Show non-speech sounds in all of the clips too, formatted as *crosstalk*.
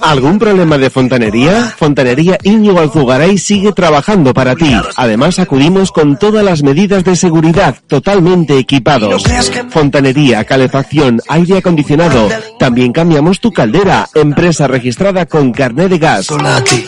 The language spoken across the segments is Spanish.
¿Algún problema de fontanería? Fontanería Íñigo Alzugaray sigue trabajando para ti. Además acudimos con todas las medidas de seguridad, totalmente equipados. Fontanería, calefacción, aire acondicionado. También cambiamos tu caldera, empresa registrada con carnet de gas.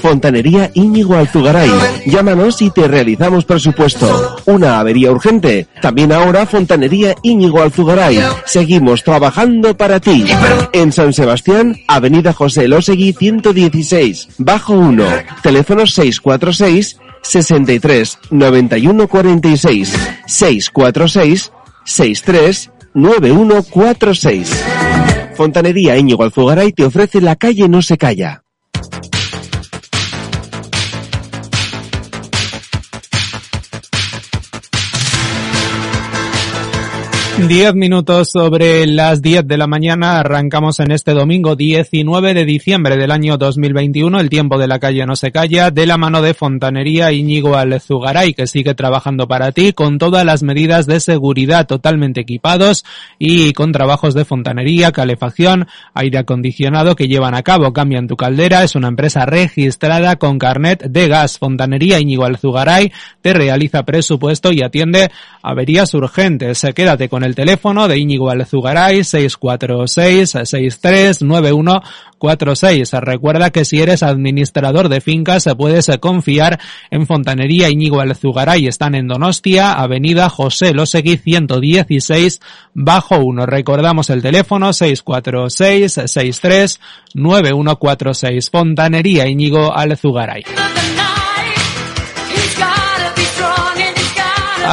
Fontanería Íñigo Alzugaray. Llámanos y te realizamos presupuesto. Una avería urgente. También ahora Fontanería Íñigo Alzugaray. Seguimos trabajando para ti. En San Sebastián, Avenida José Losegui 116, bajo 1. Teléfono 646 63 91 46 646 63 9146. Fontanería Íñigo Alzugaray te ofrece la calle No se calla. Diez minutos sobre las diez de la mañana. Arrancamos en este domingo 19 de diciembre del año 2021. El tiempo de la calle no se calla. De la mano de Fontanería Íñigo Alzugaray, que sigue trabajando para ti con todas las medidas de seguridad totalmente equipados y con trabajos de fontanería, calefacción, aire acondicionado que llevan a cabo. Cambian tu caldera. Es una empresa registrada con carnet de gas. Fontanería Íñigo Alzugaray te realiza presupuesto y atiende averías urgentes. Quédate con el teléfono de Íñigo Alzugaray 646-639146. Recuerda que si eres administrador de fincas puedes confiar en Fontanería Íñigo Alzugaray. Están en Donostia, Avenida José Losegui 116 bajo 1. Recordamos el teléfono 646-639146. Fontanería Íñigo Alzugaray.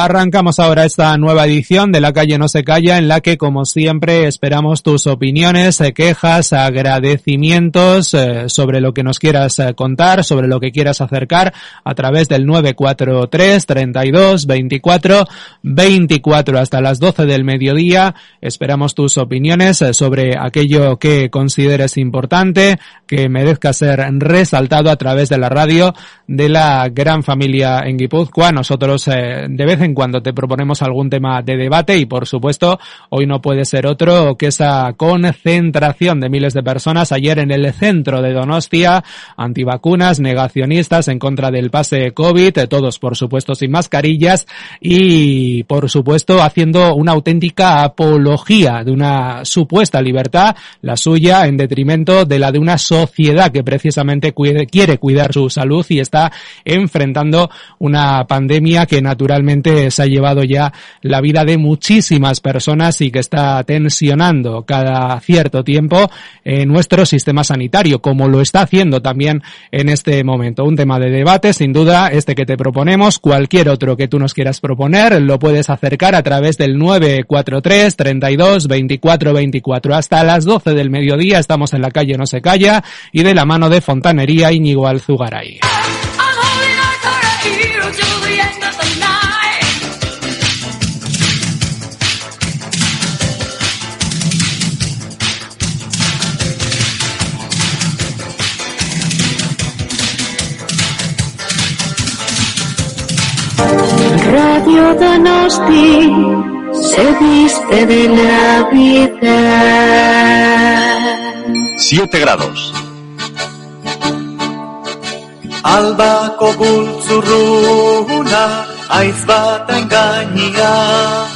Arrancamos ahora esta nueva edición de La Calle No Se Calla en la que como siempre esperamos tus opiniones, eh, quejas, agradecimientos eh, sobre lo que nos quieras eh, contar, sobre lo que quieras acercar a través del 943 32 24 24 hasta las 12 del mediodía. Esperamos tus opiniones sobre aquello que consideres importante, que merezca ser resaltado a través de la radio de la gran familia en Guipúzcoa. Nosotros de vez en cuando te proponemos algún tema de debate y por supuesto hoy no puede ser otro que esa concentración de miles de personas. Ayer en el centro de Donostia, antivacunas, negacionistas en contra del pase COVID, todos por supuesto sin mascarillas y por supuesto haciendo una auténtica apología de una supuesta libertad, la suya en detrimento de la de una sociedad que precisamente quiere cuidar su salud y está enfrentando una pandemia que naturalmente se ha llevado ya la vida de muchísimas personas y que está tensionando cada cierto tiempo eh, nuestro sistema sanitario, como lo está haciendo también en este momento. Un tema de debate, sin duda, este que te proponemos, cualquier otro que tú nos quieras proponer, lo puedes acercar a través del 943 32 24 24. Hasta las 12 del mediodía estamos en la calle No se calla y de la mano de Fontanería Íñigo Alzugaray. Radio Donosti se viste de Navidad. 7 grados. Albako bultzurruna aiz baten gainean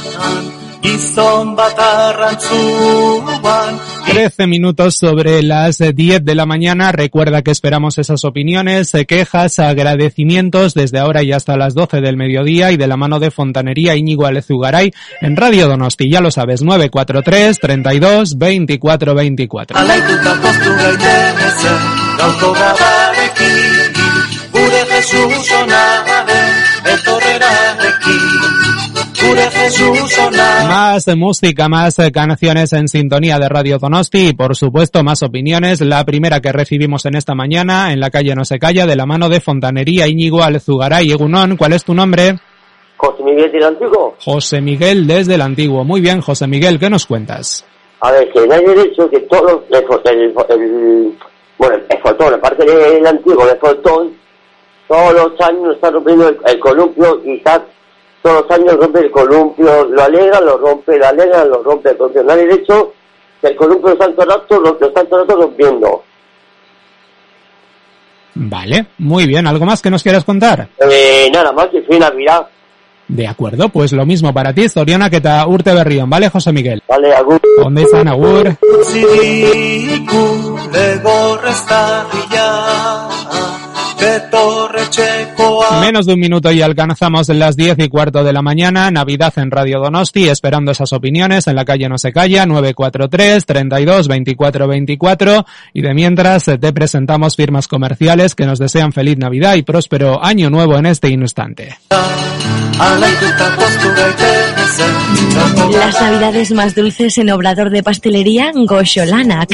Gizon bat arrantzuan 13 minutos sobre las 10 de la mañana. Recuerda que esperamos esas opiniones, eh, quejas, agradecimientos desde ahora y hasta las 12 del mediodía y de la mano de Fontanería Íñigo Alezugaray en Radio Donosti. Ya lo sabes, 943 32 24 24. Más música, más canciones en sintonía de Radio Donosti y por supuesto más opiniones. La primera que recibimos en esta mañana en la calle No se calla de la mano de Fontanería Íñigo Alzugaray. Egunon, ¿cuál es tu nombre? José Miguel del Antiguo. José Miguel desde el Antiguo. Muy bien, José Miguel, ¿qué nos cuentas? A ver, que no hay derecho que todos el, el, bueno, el aparte del Antiguo, el Fortón, todos los años está rompiendo el, columpio y está todos los años rompe el columpio, lo alegra, lo rompe, lo alegra, lo rompe, porque no hay derecho que el columpio de Santo Rato lo, lo Santo Rato rompiendo. Vale, muy bien. ¿Algo más que nos quieras contar? Eh, nada más que fui Navidad. De acuerdo, pues lo mismo para ti, Zoriona, que te urte berrión, ¿vale, José Miguel? Vale, agur. ¿Dónde están, agur? Menos de un minuto y alcanzamos las 10 y cuarto de la mañana, Navidad en Radio Donosti, esperando esas opiniones. En la calle No se calla, 943 32 24 24 y de mientras te presentamos firmas comerciales que nos desean feliz Navidad y próspero año nuevo en este instante. Las navidades más dulces en Obrador de Pastelería Goxolanak.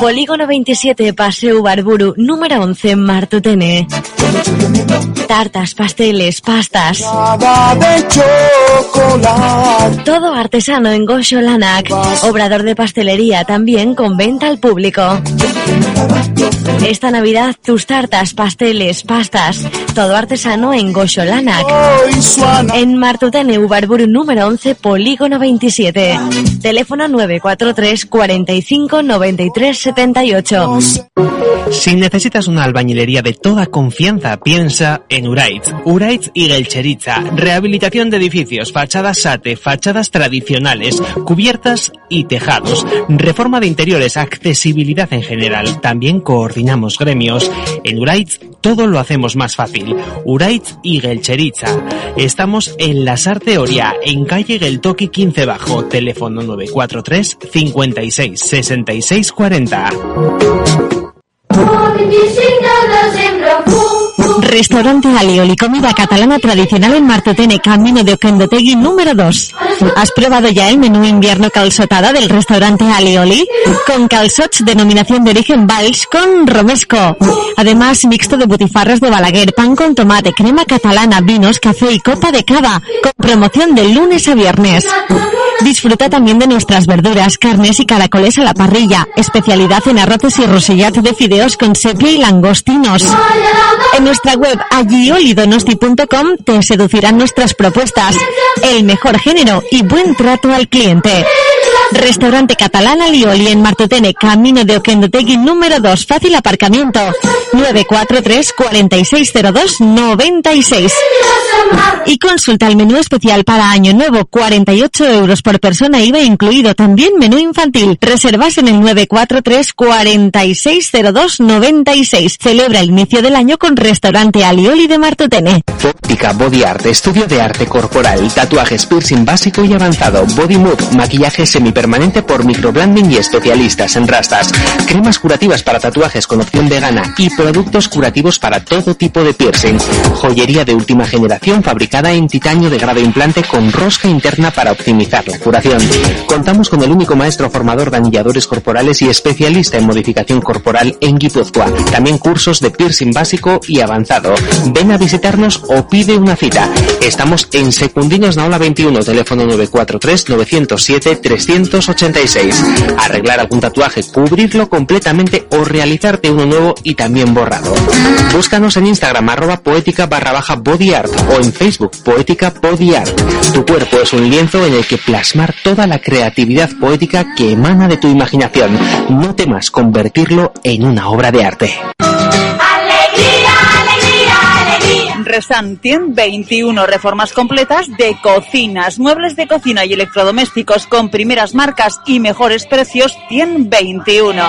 Polígono 27, Paseo Barburu, número 11, Martutene. Tartas, pasteles, pastas. Todo artesano en Goxolanak. Obrador de Pastelería también con venta al público. Esta Navidad tus tartas, pasteles, pastas, todo artesano en Goxolanak. En Martutene, Ubarburu número 11, Polígono 27. Teléfono 943 45 93 78. Si necesitas una albañilería de toda confianza, piensa en Uraitz. Uraitz y Gelcheritza. Rehabilitación de edificios, fachadas SATE, fachadas tradicionales, cubiertas y tejados. Reforma de interiores, accesibilidad en general. También coordinamos gremios. En Uraitz todo lo hacemos más fácil. Uraitz y Gelcheritza. Estamos en la Sarte Oria, en calle Geltoki 15 Bajo. Teléfono 943 56 66 40. Restaurante Alioli, comida catalana tradicional en Martutene, camino de Oquendotegui número 2. ¿Has probado ya el menú invierno calzotada del restaurante Alioli? Con calzots denominación de origen Valls con romesco. Además, mixto de butifarras de Balaguer, pan con tomate, crema catalana, vinos, café y copa de cava, con promoción de lunes a viernes. Disfruta también de nuestras verduras, carnes y caracoles a la parrilla, especialidad en arroces y rosillat de fideos con sepia y langostinos. En nuestra web agiolidonosti.com te seducirán nuestras propuestas, el mejor género y buen trato al cliente. Restaurante Catalán Alioli en Martutene, camino de Oquendotegui número 2, fácil aparcamiento, 943 4602 96. Y consulta el menú especial para Año Nuevo, 48 euros por persona IVA incluido, también menú infantil. Reservas en el 943 4602 96. Celebra el inicio del año con Restaurante Alioli de Martutene. Óptica Body Art, estudio de arte corporal, tatuajes, piercing básico y avanzado, body mood, maquillaje semipermanente por microblending y especialistas en rastas, cremas curativas para tatuajes con opción vegana y productos curativos para todo tipo de piercing, joyería de última generación fabricada en titanio de grado implante con rosca interna para optimizar la curación. Contamos con el único maestro formador de anilladores corporales y especialista en modificación corporal en Guipúzcoa. También cursos de piercing básico y avanzado. Ven a visitarnos o pide una cita. Estamos en Secundinos Naola 21, teléfono 943 907 386. Arreglar algún tatuaje, cubrirlo completamente o realizarte uno nuevo y también borrado. Búscanos en Instagram arroba poética barra baja body art o en Facebook poética body art. Tu cuerpo es un lienzo en el que plasmar toda la creatividad poética que emana de tu imaginación. No temas convertirlo en una obra de arte. Resantien 21 reformas completas de cocinas, muebles de cocina y electrodomésticos con primeras marcas y mejores precios 121.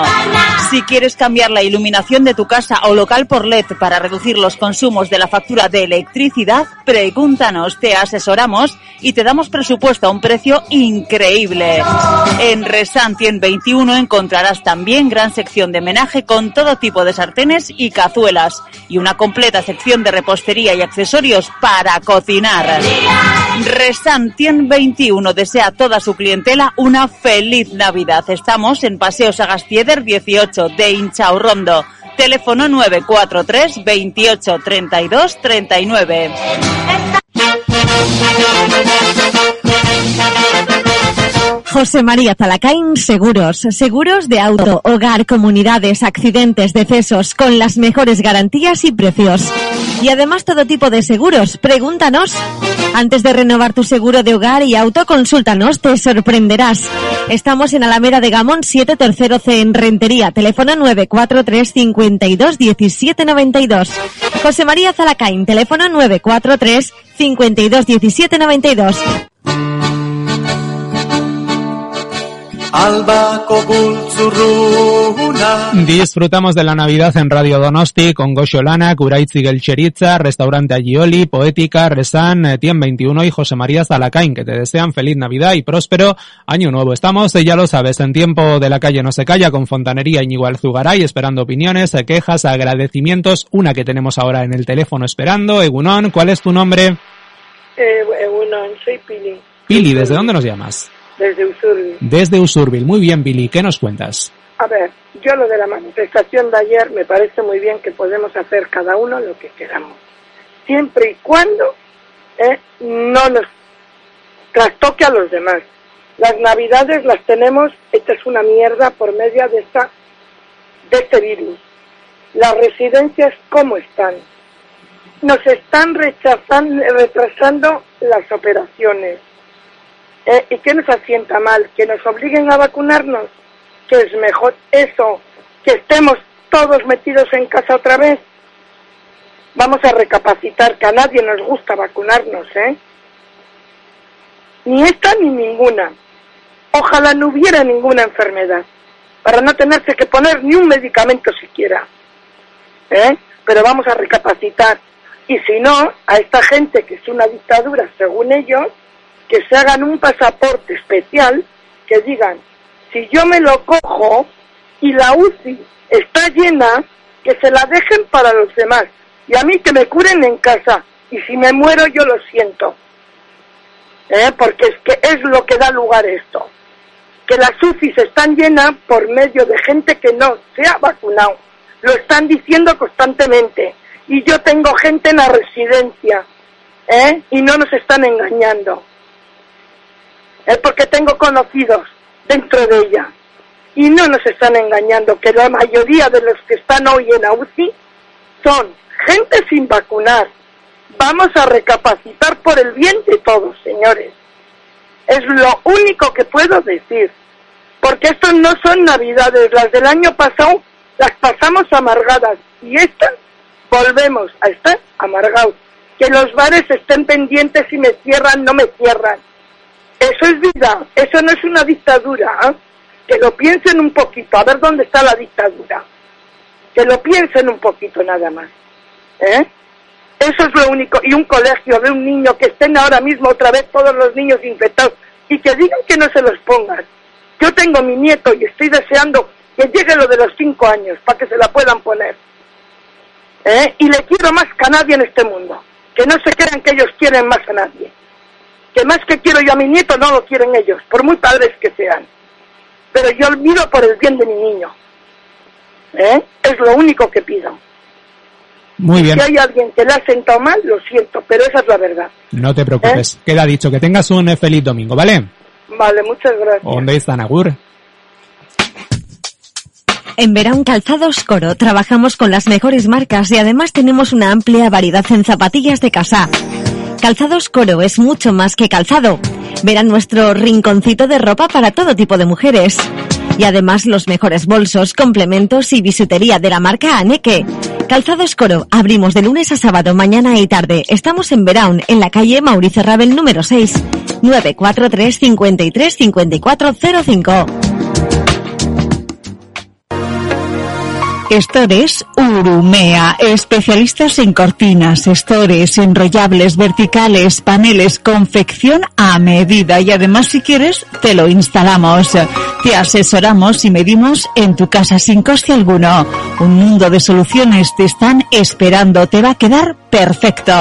Si quieres cambiar la iluminación de tu casa o local por LED para reducir los consumos de la factura de electricidad, pregúntanos, te asesoramos y te damos presupuesto a un precio increíble. En Resantien 21 encontrarás también gran sección de menaje con todo tipo de sartenes y cazuelas y una completa sección de repostería y accesorios para cocinar. Resantien 21 desea a toda su clientela una feliz Navidad. Estamos en Paseo Sagastieder 18 de Inchaurrondo. Teléfono 943 28 32 39. José María Zalacain Seguros. Seguros de auto, hogar, comunidades, accidentes, decesos, con las mejores garantías y precios. Y además todo tipo de seguros. Pregúntanos. Antes de renovar tu seguro de hogar y auto, consúltanos, te sorprenderás. Estamos en Alameda de Gamón 7 tercero C en Rentería, teléfono 943 52 17 92. José María Zalacain, teléfono 943 52 17 92. Disfrutamos de la Navidad en Radio Donosti con Gosho Lana, Kuraitzi Gelcheritza, Restaurante Agioli, Poética, Resan, eh, Tien 21 y José María Zalacain, que te desean feliz Navidad y próspero año nuevo. Estamos, eh, ya lo sabes, en tiempo de la calle no se calla con Fontanería Íñigo Alzugaray, esperando opiniones, eh, quejas, agradecimientos. Una que tenemos ahora en el teléfono esperando. Egunon, ¿cuál es tu nombre? Eh, bueno, soy Pili, Pili, ¿desde dónde nos llamas? Desde Usurbi. Desde Usurbil. Muy bien, Pili, ¿qué nos cuentas? A ver, yo lo de la manifestación de ayer me parece muy bien que podemos hacer cada uno lo que queramos, siempre y cuando eh, no nos trastoque a los demás. Las navidades las tenemos hechas una mierda por medio de esta de este virus. Las residencias cómo están. Nos están rechazando, retrasando las operaciones. Eh, ¿Y qué nos asienta mal? ¿Que nos obliguen a vacunarnos? ¿Que es mejor eso? ¿Que estemos todos metidos en casa otra vez? Vamos a recapacitar, que a nadie nos gusta vacunarnos, ¿eh? Ni esta ni ninguna. Ojalá no hubiera ninguna enfermedad, para no tenerse que poner ni un medicamento siquiera. ¿eh? Pero vamos a recapacitar. Y si no, a esta gente que es una dictadura, según ellos, que se hagan un pasaporte especial que digan, si yo me lo cojo y la UCI está llena, que se la dejen para los demás. Y a mí que me curen en casa. Y si me muero yo lo siento. ¿Eh? Porque es que es lo que da lugar esto. Que las UCIs están llenas por medio de gente que no se ha vacunado. Lo están diciendo constantemente. Y yo tengo gente en la residencia. ¿eh? Y no nos están engañando es porque tengo conocidos dentro de ella. Y no nos están engañando, que la mayoría de los que están hoy en AUCI son gente sin vacunar. Vamos a recapacitar por el bien de todos, señores. Es lo único que puedo decir. Porque estos no son navidades, las del año pasado las pasamos amargadas y estas volvemos a estar amargados. Que los bares estén pendientes si me cierran, no me cierran eso es vida, eso no es una dictadura. ¿ah? Que lo piensen un poquito, a ver dónde está la dictadura. Que lo piensen un poquito nada más. ¿eh? Eso es lo único. Y un colegio de un niño que estén ahora mismo otra vez todos los niños infectados y que digan que no se los pongan. Yo tengo mi nieto y estoy deseando que llegue lo de los cinco años para que se la puedan poner. ¿Eh? Y le quiero más que a nadie en este mundo. Que no se crean que ellos quieren más a nadie que más que quiero yo a mi nieto no lo quieren ellos, por muy padres que sean. Pero yo miro por el bien de mi niño. ¿Eh? Es lo único que pido. Muy bien. Si hay alguien que le ha sentado mal, lo siento, pero esa es la verdad. No te preocupes. Queda dicho. Que tengas un eh, feliz domingo, ¿vale? Vale, muchas gracias. ¿Dónde están, Agur? En Verán Calzados Coro trabajamos con las mejores marcas y además tenemos una amplia variedad en zapatillas de casa. Calzados Coro es mucho más que calzado. Verán nuestro rinconcito de ropa para todo tipo de mujeres. Y además los mejores bolsos, complementos y bisutería de la marca Aneke. Calzados Coro, abrimos de lunes a sábado, mañana y tarde. Estamos en Verán, en la calle Mauricio Rabel número 6. 943 53 5405. Estores Urumea, especialistas en cortinas, estores, enrollables, verticales, paneles, confección a medida y además si quieres te lo instalamos. Te asesoramos y medimos en tu casa sin coste alguno. Un mundo de soluciones te están esperando, te va a quedar perfecto.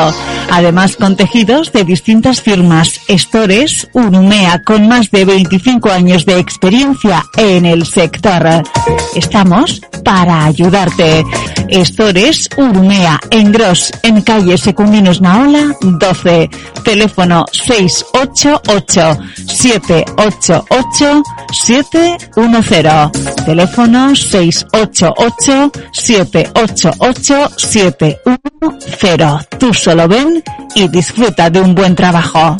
Además con tejidos de distintas firmas, Estores Urumea con más de 25 años de experiencia en el sector. Estamos para ayudarte. Estores Urmea, en Gros, en calle Secundinos Naola, 12. Teléfono 688 788 710. Teléfono 688 788 710. Tú solo ven y disfruta de un buen trabajo.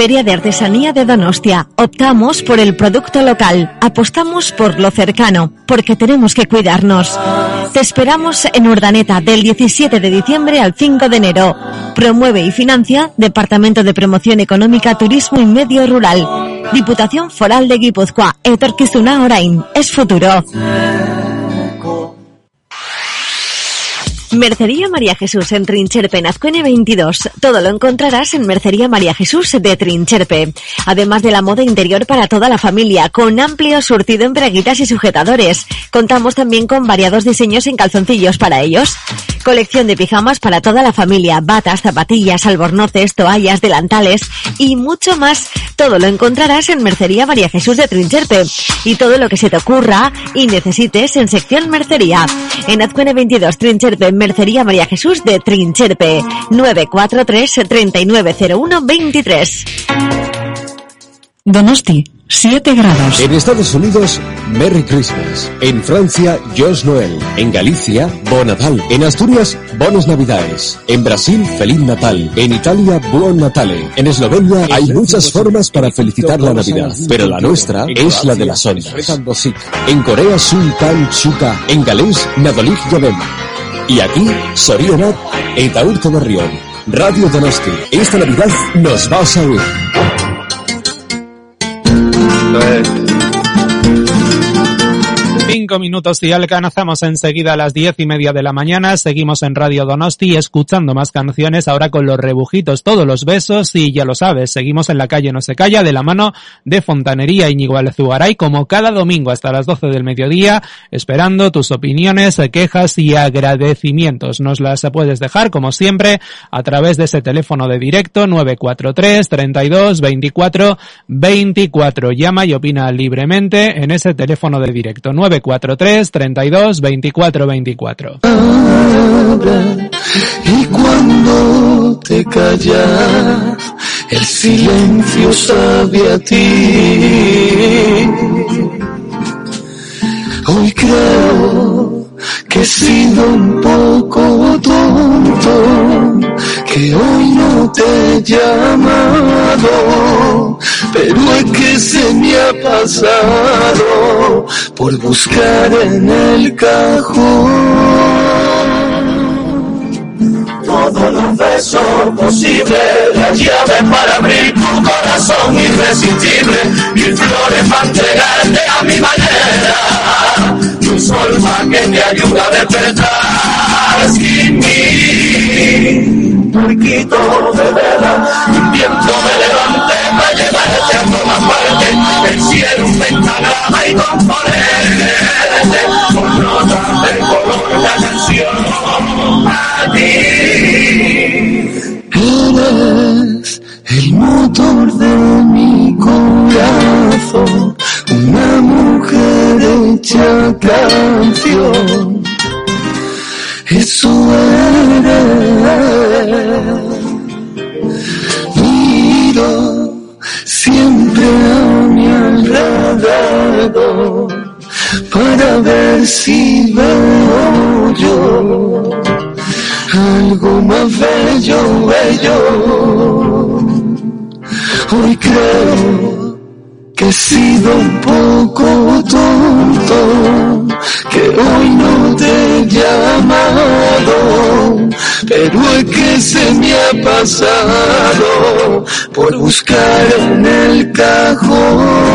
Feria de Artesanía de Donostia. Optamos por el producto local. Apostamos por lo cercano, porque tenemos que cuidarnos. Te esperamos en Urdaneta del 17 de diciembre al 5 de enero. Promueve y financia Departamento de Promoción Económica, Turismo y Medio Rural. Diputación Foral de Guipúzcoa. Etorkizuna Orain. Es futuro. Mercería María Jesús en Trincherpe, en Azcuene 22. Todo lo encontrarás en Mercería María Jesús de Trincherpe. Además de la moda interior para toda la familia, con amplio surtido en braguitas y sujetadores. Contamos también con variados diseños en calzoncillos para ellos. Colección de pijamas para toda la familia, batas, zapatillas, albornoces, toallas, delantales y mucho más. Todo lo encontrarás en Mercería María Jesús de Trincherpe. Y todo lo que se te ocurra y necesites en sección Mercería. En Azcuene 22, Trincherpe, Mercería María Jesús de Trincherpe. 943 3901 23. Donosti, 7 grados. En Estados Unidos, Merry Christmas. En Francia, Josh Noel. En Galicia, Bon Natal. En Asturias, Bones Navidades. En Brasil, Feliz Natal. En Italia, Buon Natale. En Eslovenia hay muchas formas para felicitar la Navidad, pero la nuestra es la de las ondas. En Corea, Sultan Chuka. En galés, Nadolig Yabem. Y aquí, Sorionat, eta Urte Berrión. Radio Donosti. Esta Navidad nos vas a oír. Cinco minutos y alcanzamos enseguida a las diez y media de la mañana. Seguimos en Radio Donosti escuchando más canciones ahora con los rebujitos, todos los besos y ya lo sabes, seguimos en la calle No se calla de la mano de Fontanería Íñigo Alzugaray como cada domingo hasta las doce del mediodía esperando tus opiniones, quejas y agradecimientos. Nos las puedes dejar como siempre a través de ese teléfono de directo 943 32 24 24. Llama y opina libremente en ese teléfono de directo 943 32 24 24. Y cuando te callas, el silencio sabe a ti. Que he sido un poco tonto, que hoy no te he llamado, pero es que se me ha pasado por buscar en el cajón todos los besos posibles, la llave para abrir tu corazón irresistible, mil flores para entregarte a mi manera, tu sol más que me ayuda a despertar sin mí, puerquito de vela, un viento me levante para llevarte a todas partes, el cielo un pentagrama y componerte con notas de color la canción a ti. Eres el motor de mi corazón, una mujer hecha canción. Eso eres. Miro siempre a mi alrededor para ver si veo yo algo más bello, bello. Hoy creo que he sido un poco tonto, que hoy no te he llamado, pero es que se me ha pasado por buscar en el cajón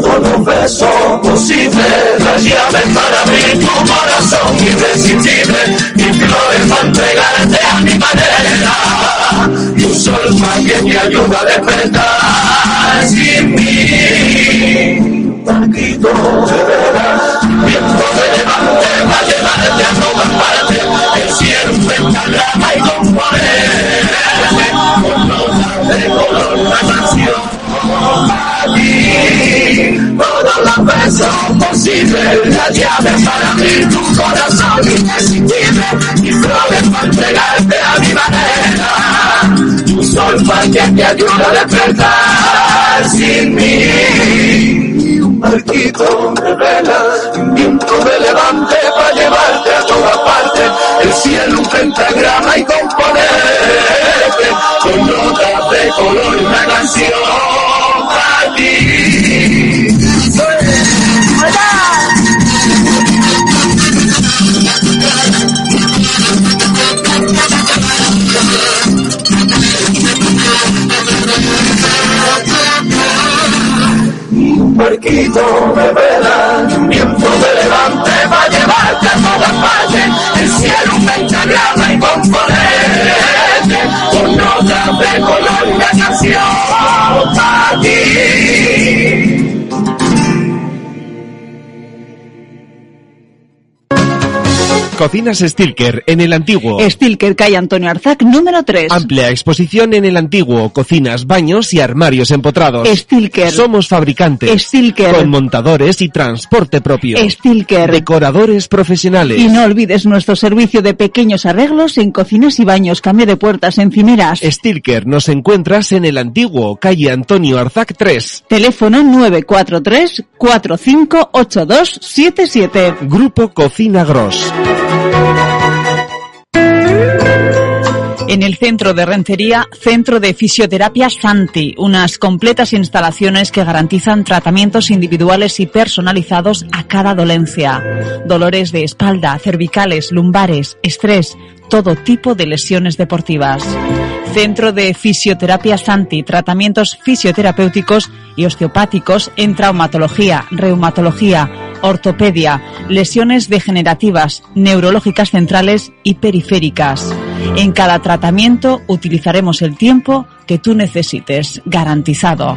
todos los besos posibles, las llaves para abrir tu corazón irresistible, y flores para entregarte a mi manera, y un sol más que me ayuda a despertar sin mí. Viento de levante, va a llevarte a el cielo un pentagrama y componerte, con notas de color la canción. Todas las veces corazón posible, la llave para abrir tu corazón indescindible, y flores para entregarte a mi manera, tu sol para que te ayude a despertar sin mí. Un barquito de velas, un viento de levante Cocinas Stilker en el antiguo. Stilker calle Antonio Arzac número 3. Amplia exposición en el antiguo, cocinas, baños y armarios empotrados. Stilker. Somos fabricantes. Stilker. Con montadores y transporte propio. Stilker. Decoradores profesionales. Y no olvides nuestro servicio de pequeños arreglos en cocinas y baños, cambio de puertas, encimeras. Stilker nos encuentras en el antiguo, calle Antonio Arzac 3. Teléfono 943 458277. Grupo Cocina Gross. En el centro de Rentería, Centro de Fisioterapia Santi, unas completas instalaciones que garantizan tratamientos individuales y personalizados a cada dolencia. Dolores de espalda, cervicales, lumbares, estrés, todo tipo de lesiones deportivas. Centro de Fisioterapia Santi, tratamientos fisioterapéuticos y osteopáticos en traumatología, reumatología, ortopedia, lesiones degenerativas, neurológicas centrales y periféricas. En cada tratamiento utilizaremos el tiempo que tú necesites, garantizado.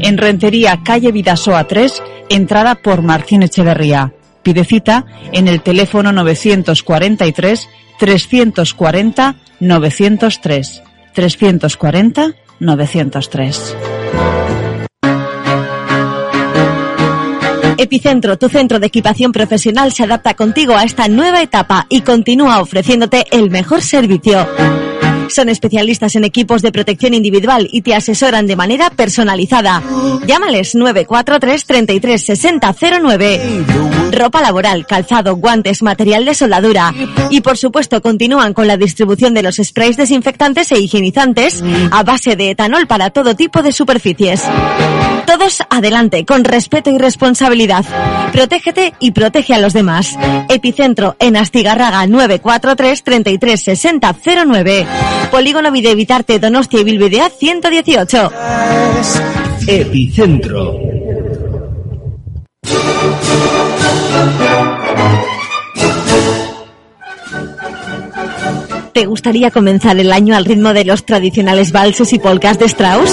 En Rentería, calle Vidasoa 3, entrada por Martín Echeverría. Pide cita en el teléfono 943 340 903. 340 903. Epicentro, tu centro de equipación profesional, se adapta contigo a esta nueva etapa y continúa ofreciéndote el mejor servicio. Son especialistas en equipos de protección individual y te asesoran de manera personalizada. Llámales 943 33 60 09. Ropa laboral, calzado, guantes, material de soldadura. Y por supuesto continúan con la distribución de los sprays desinfectantes e higienizantes a base de etanol para todo tipo de superficies. Todos adelante, con respeto y responsabilidad. Protégete y protege a los demás. Epicentro en Astigarraga 943 33 60 09. Polígono Videevitarte Donostia y Bilbidea 118. Epicentro. ¿Te gustaría comenzar el año al ritmo de los tradicionales valses y polcas de Strauss?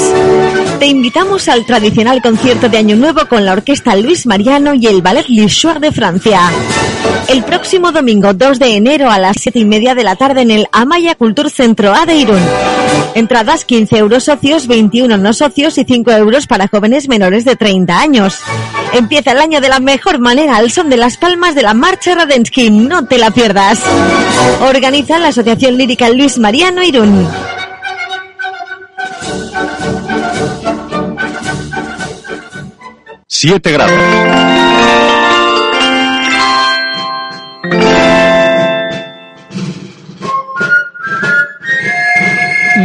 Te invitamos al tradicional concierto de Año Nuevo con la Orquesta Luis Mariano y el Ballet Lichoir de Francia. El próximo domingo 2 de enero a las 7 y media de la tarde en el Amaya Cultur Centro A de Irún. Entradas 15 euros socios, 21 no socios y 5 euros para jóvenes menores de 30 años. Empieza el año de la mejor manera al son de las palmas de la Marcha Radensky. No te la pierdas. Organiza la Asociación Lírica Luis Mariano Irún. Siete grados.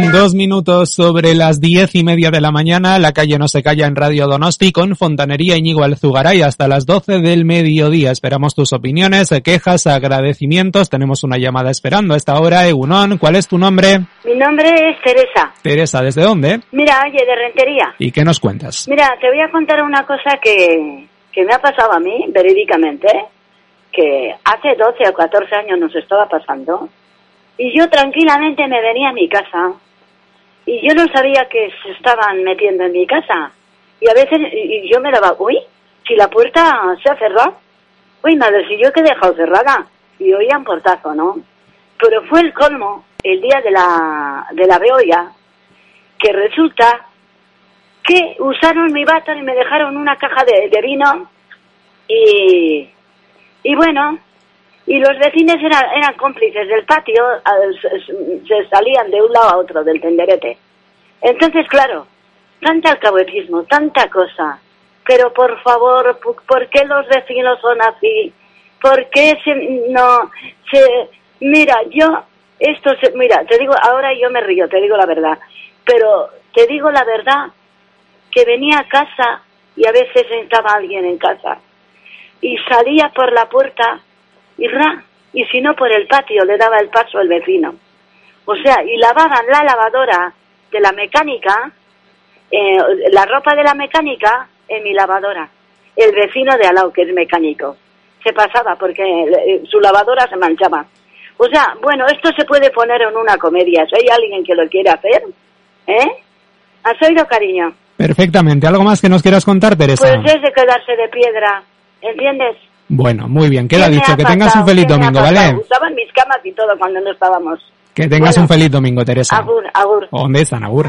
Dos minutos sobre las diez y media de la mañana, la calle no se calla en Radio Donosti con Fontanería Íñigo Alzugaray hasta las doce del mediodía. Esperamos tus opiniones, quejas, agradecimientos. Tenemos una llamada esperando a esta hora. Egunon, ¿cuál es tu nombre? Mi nombre es Teresa. Teresa, ¿desde dónde? Mira, oye, de Rentería. ¿Y qué nos cuentas? Mira, te voy a contar una cosa que, que me ha pasado a mí, verídicamente, que hace 12 o 14 años nos estaba pasando. Y yo tranquilamente me venía a mi casa y yo no sabía que se estaban metiendo en mi casa. Y a veces y yo me daba, uy, si la puerta se ha cerrado. Uy, madre, si yo que he dejado cerrada. Y oía un portazo, ¿no? Pero fue el colmo el día de la, de la beolla, que resulta que usaron mi bata y me dejaron una caja de, de vino Y, y bueno, y los vecinos eran, eran cómplices del patio, se- salían de un lado a otro del tenderete. Entonces, claro, tanta alcahuetismo, tanta cosa. Pero por favor, ¿por qué los vecinos son así? ¿Por qué se, no, se, mira, yo, esto se, mira, te digo, ahora yo me río, te digo la verdad, pero te digo la verdad, que venía a casa y a veces estaba alguien en casa y salía por la puerta y ra, y si no por el patio le daba el paso al vecino. O sea, y lavaban la lavadora de la mecánica, eh, la ropa de la mecánica en mi lavadora. El vecino de al lado, que es mecánico, se pasaba porque eh, su lavadora se manchaba. O sea, bueno, esto se puede poner en una comedia. Si hay alguien que lo quiere hacer, ¿eh? ¿Has oído, cariño? Perfectamente. ¿Algo más que nos quieras contar, Teresa? Pues es de quedarse de piedra, ¿entiendes? Bueno, muy bien. Queda ¿Qué me dicho. Que tengas un feliz ¿Qué me ha domingo? ¿vale? Usaban mis camas y todo cuando no estábamos. Que tengas Bueno. un feliz domingo, Teresa. Agur, agur. ¿Dónde están, Agur?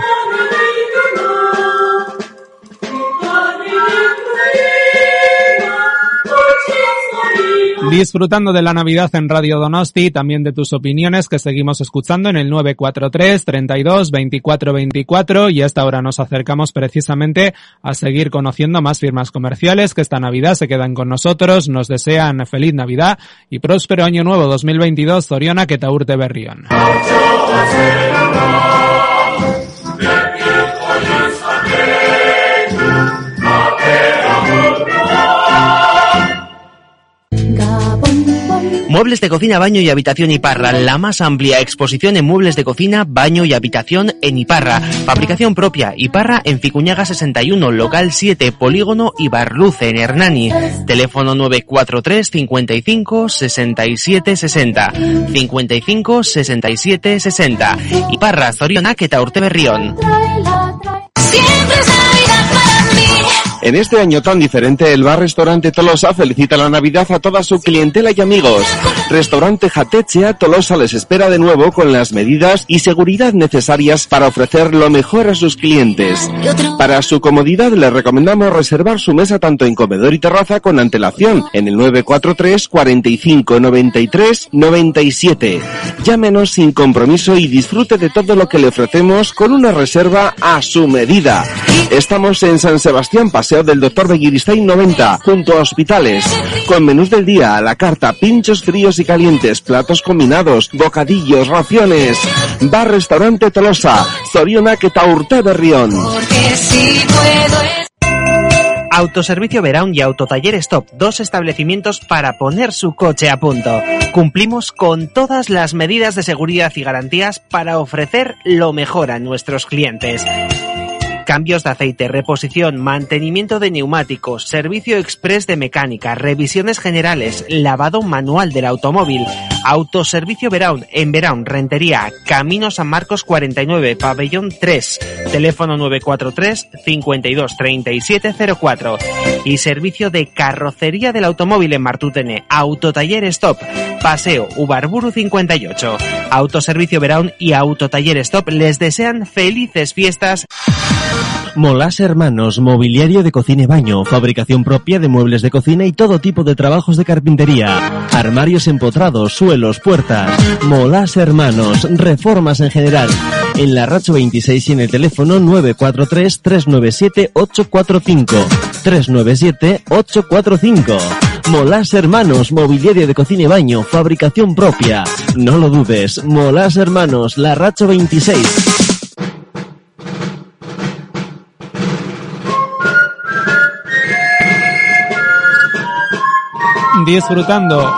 Disfrutando de la Navidad en Radio Donosti y también de tus opiniones que seguimos escuchando en el 943 32 24 24 y a esta hora nos acercamos precisamente a seguir conociendo más firmas comerciales que esta Navidad se quedan con nosotros, nos desean feliz Navidad y próspero año nuevo 2022 Zoriona que Taurte Berrión. Muebles de cocina, baño y habitación Iparra, la más amplia exposición en muebles de cocina, baño y habitación en Iparra. Fabricación propia, Iparra en Ficuñaga 61, local 7, polígono Ibarluce en Hernani. Teléfono 943 55 67 60. 55 67 60. Iparra, Zoriona, Urte Berrión. En este año tan diferente, el bar restaurante Tolosa felicita la Navidad a toda su clientela y amigos. Restaurante Jatechea Tolosa les espera de nuevo con las medidas y seguridad necesarias para ofrecer lo mejor a sus clientes. Para su comodidad les recomendamos reservar su mesa tanto en comedor y terraza con antelación en el 943 45 93 97. Llámenos sin compromiso y disfrute de todo lo que le ofrecemos con una reserva a su medida. Estamos en San Sebastián, Paseo del Doctor Beguiristain 90, junto a hospitales, con menús del día a la carta, pinchos fríos y calientes, platos combinados, bocadillos, raciones. Bar Restaurante Tolosa, Zoriona Urte Berrión. Autoservicio Verón y Autotaller Stop, dos establecimientos para poner su coche a punto. Cumplimos con todas las medidas de seguridad y garantías para ofrecer lo mejor a nuestros clientes. Cambios de aceite, reposición, mantenimiento de neumáticos, servicio express de mecánica, revisiones generales, lavado manual del automóvil, autoservicio Verón, en Verón, Rentería, Camino San Marcos 49, Pabellón 3, teléfono 943 52 37 04 y servicio de carrocería del automóvil en Martutene, Autotaller Stop, Paseo Ubarburu 58. Autoservicio Verón y Autotaller Stop les desean felices fiestas Molas Hermanos, mobiliario de cocina y baño, fabricación propia de muebles de cocina y todo tipo de trabajos de carpintería, armarios empotrados, suelos, puertas. Molas Hermanos, reformas en general. En la Racho 26 y en el teléfono 943-397-845. 397-845. Molas Hermanos, mobiliario de cocina y baño, fabricación propia. No lo dudes, Molas Hermanos, la Racho 26. Disfrutando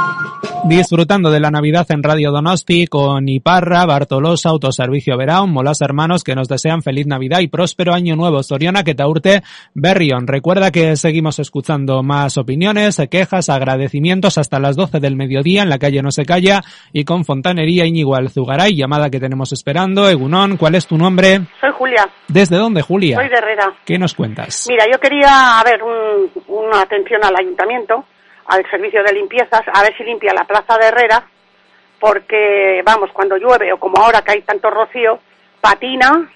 disfrutando de la Navidad en Radio Donosti con Iparra, Bartolosa, Autoservicio Verón, Molas Hermanos que nos desean feliz Navidad y próspero año nuevo. Soriona que taurte Berrión. Recuerda que seguimos escuchando más opiniones, quejas, agradecimientos hasta las 12 del mediodía en la calle No se calla y con Fontanería Íñigo Alzugaray, llamada que tenemos esperando. Egunón, ¿cuál es tu nombre? Soy Julia. ¿Desde dónde, Julia? Soy de Herrera. ¿Qué nos cuentas? Mira, yo quería, a ver, un- una atención al ayuntamiento, al servicio de limpiezas, a ver si limpia la plaza de Herrera, porque, vamos, cuando llueve o como ahora que hay tanto rocío, patina,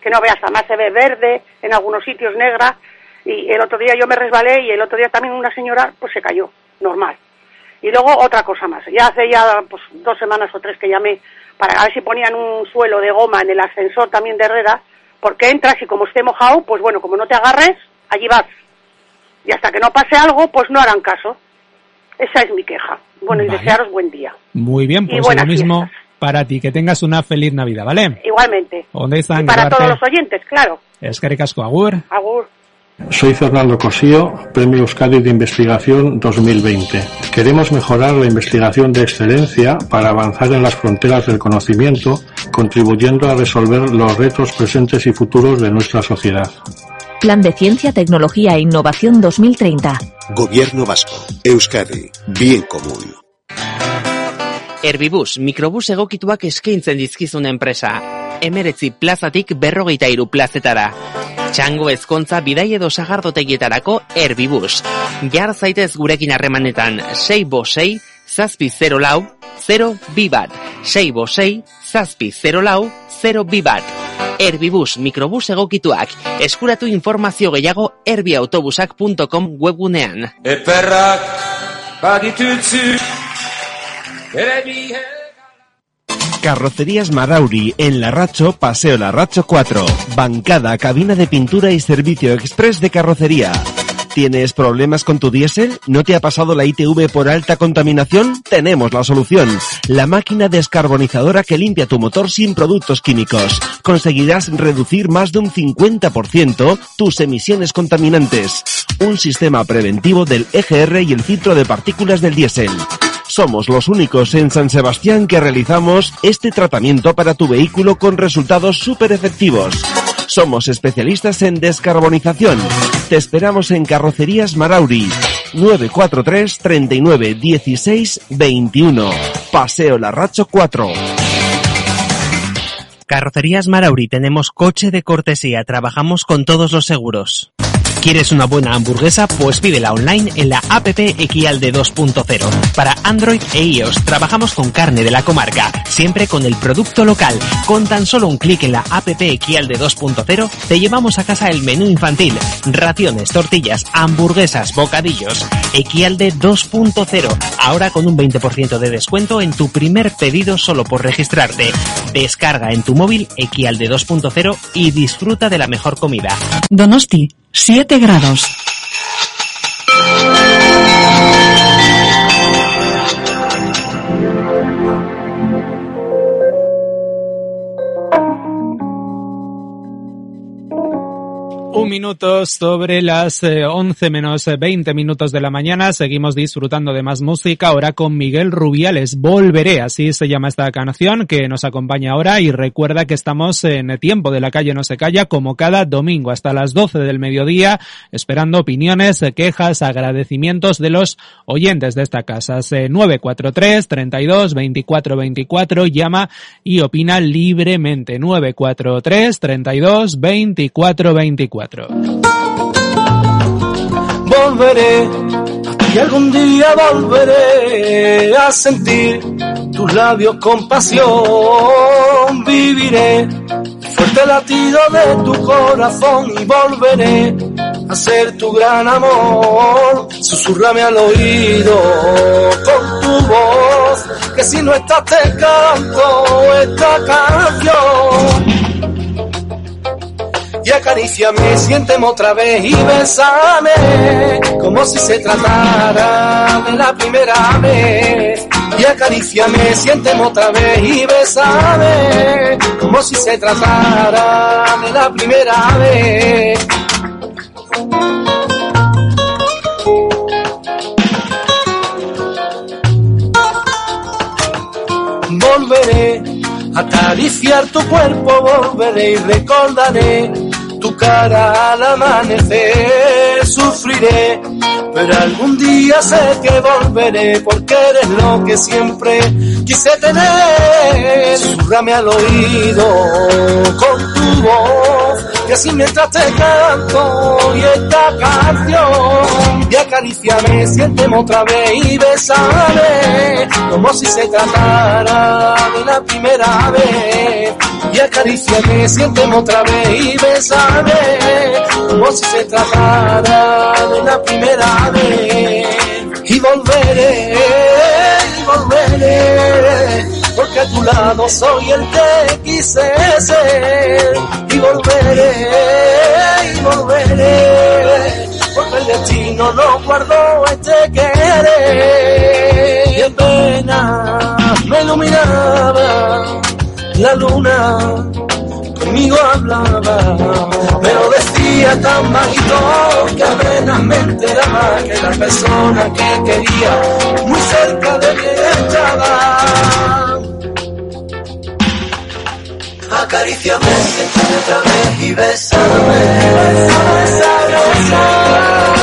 que no veas, además se ve verde, en algunos sitios negra, Y el otro día yo me resbalé y el otro día también una señora pues se cayó, normal. Y luego otra cosa más. Ya hace ya pues, dos semanas o tres que llamé para ver si ponían un suelo de goma en el ascensor también de Herrera, porque entras y como esté mojado, pues bueno, como no te agarres, allí vas. Y hasta que no pase algo, pues no harán caso. Esa es mi queja. Bueno, y desearos buen día. Muy bien, Y pues lo mismo para ti. Que tengas una feliz Navidad, ¿vale? Igualmente. ¿Dónde están? Y para todos los oyentes, claro. Eskerrik asko, agur. Agur. Soy Fernando Cosío, Premio Euskadi de Investigación 2020. Queremos mejorar la investigación de excelencia para avanzar en las fronteras del conocimiento, contribuyendo a resolver los retos presentes y futuros de nuestra sociedad. Plan de Ciencia, Tecnología e Innovación 2030. Gobierno vasco. Euskadi. Bien común. Herbibus, mikrobus egokituak eskaintzen dizkizun enpresa. Emeretzi plazatik berrogeita iru plazetara. Txango ezkontza bidai edo sagardotegietarako Herbibus. Jar zaitez gurekin harremanetan 6 bo 6, zazpi 0 lau, 0 bi bat. 6 bo 6, zazpi 0 lau, 0 bi bat. Herbibus mikrobus egokituak. Eskuratu informazio gehiago herbiautobusak.com webgunean. Eperrak baditutzu ere bihe Carrocerías Marauri en Larracho, Paseo Larracho 4. Bancada, cabina de pintura y servicio express de carrocería. ¿Tienes problemas con tu diésel? ¿No te ha pasado la ITV por alta contaminación? Tenemos la solución. La máquina descarbonizadora que limpia tu motor sin productos químicos. Conseguirás reducir más de un 50% tus emisiones contaminantes. Un sistema preventivo del EGR y el filtro de partículas del diésel. Somos los únicos en San Sebastián que realizamos este tratamiento para tu vehículo con resultados súper efectivos. Somos especialistas en descarbonización. Te esperamos en Carrocerías Marauri. 943 39 16 21. Paseo Larracho 4. Carrocerías Marauri tenemos coche de cortesía, trabajamos con todos los seguros. ¿Quieres una buena hamburguesa? Pues pídela online en la app Equialde 2.0. Para Android e iOS trabajamos con carne de la comarca, siempre con el producto local. Con tan solo un clic en la app Equialde 2.0 te llevamos a casa el menú infantil, raciones, tortillas, hamburguesas, bocadillos. Equialde 2.0, ahora con un 20% de descuento en tu primer pedido solo por registrarte. Descarga en tu móvil Equialde 2.0 y disfruta de la mejor comida. Donosti, 7 grados. Un minuto sobre las eh, 11 menos eh, 20 minutos de la mañana. Seguimos disfrutando de más música. Ahora con Miguel Rubiales. Volveré, así se llama esta canción que nos acompaña ahora. Y recuerda que estamos en tiempo de la calle No se calla, como cada domingo hasta las 12 del mediodía, esperando opiniones, eh, quejas, agradecimientos de los oyentes de esta casa. Eh, 943 32 24 24. Llama y opina libremente. 943 32 24 24. Volveré y algún día volveré a sentir tus labios con pasión. Viviré el fuerte latido de tu corazón y volveré a ser tu gran amor. Susurrame al oído con tu voz, que si no estás te canto esta canción y acaríciame, siénteme otra vez y bésame, como si se tratara de la primera vez. Y acaríciame, siénteme otra vez y bésame, como si se tratara de la primera vez. Volveré a acariciar tu cuerpo, volveré y recordaré cara al amanecer. Sufriré, pero algún día sé que volveré porque eres lo que siempre quise tener. Susurrame al oído con tu voz, y así mientras te canto y esta canción. Y acaríciame, siénteme otra vez y besame, como si se tratara de la primera vez. Y acaríciame, siénteme otra vez y bésame, como si se tratara de la primera vez. Y volveré, y volveré, porque a tu lado soy el que quise ser. Y volveré, y volveré, porque el destino no guardó este querer. Y en pena me iluminaba la luna conmigo hablaba, pero decía tan bajito que apenas me enteraba que la persona que quería muy cerca de mí estaba. Acaríciame, siéntame otra vez y bésame. Besa, besa,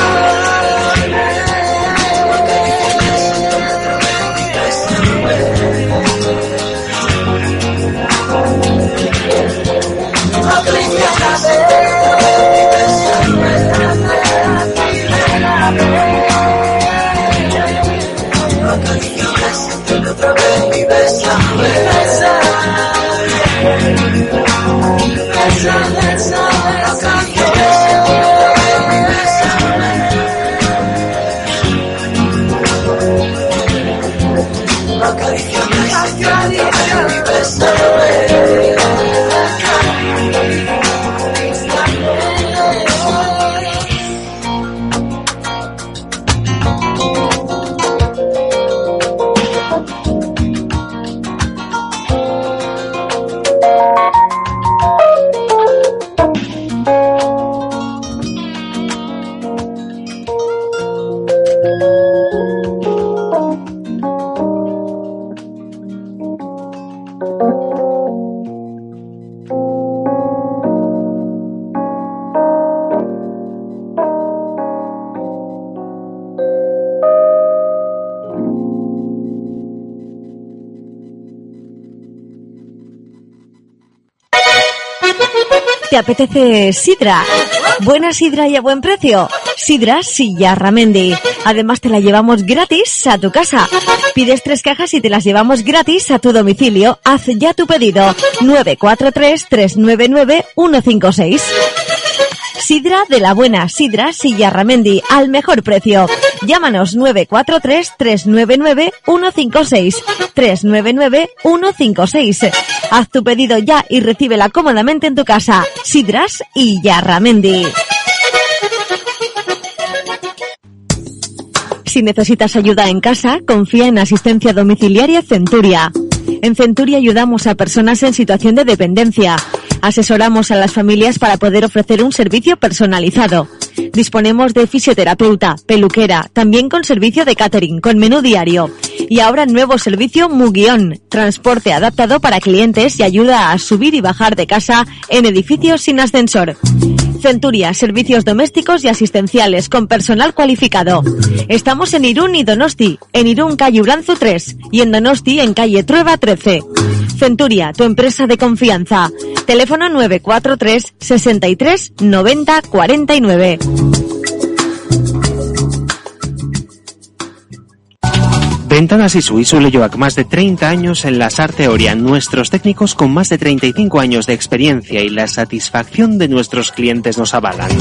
Let's run, let's run. ¿Te apetece sidra? Buena sidra y a buen precio. Sidra Silla Ramendi. Además te la llevamos gratis a tu casa. Pides tres cajas y te las llevamos gratis a tu domicilio. Haz ya tu pedido. 943-399-156. Sidra de la buena, Sidra Silla Ramendi, al mejor precio. Llámanos 943-399-156. 399-156. Haz tu pedido ya y recíbela cómodamente en tu casa. Sidras y Yarramendi. Si necesitas ayuda en casa, confía en Asistencia Domiciliaria Centuria. En Centuria ayudamos a personas en situación de dependencia. Asesoramos a las familias para poder ofrecer un servicio personalizado. Disponemos de fisioterapeuta, peluquera, también con servicio de catering, con menú diario. Y ahora nuevo servicio Muguión, transporte adaptado para clientes y ayuda a subir y bajar de casa en edificios sin ascensor. Centuria, servicios domésticos y asistenciales con personal cualificado. Estamos en Irún y Donosti, en Irún calle Uranzu 3 y en Donosti en calle Trueba 13. Centuria, tu empresa de confianza. Teléfono 943 63 90 49. Ventanas y Suizo Leyoac, más de 30 años en la Sarteoria. Nuestros técnicos con más de 35 años de experiencia y la satisfacción de nuestros clientes nos avalan.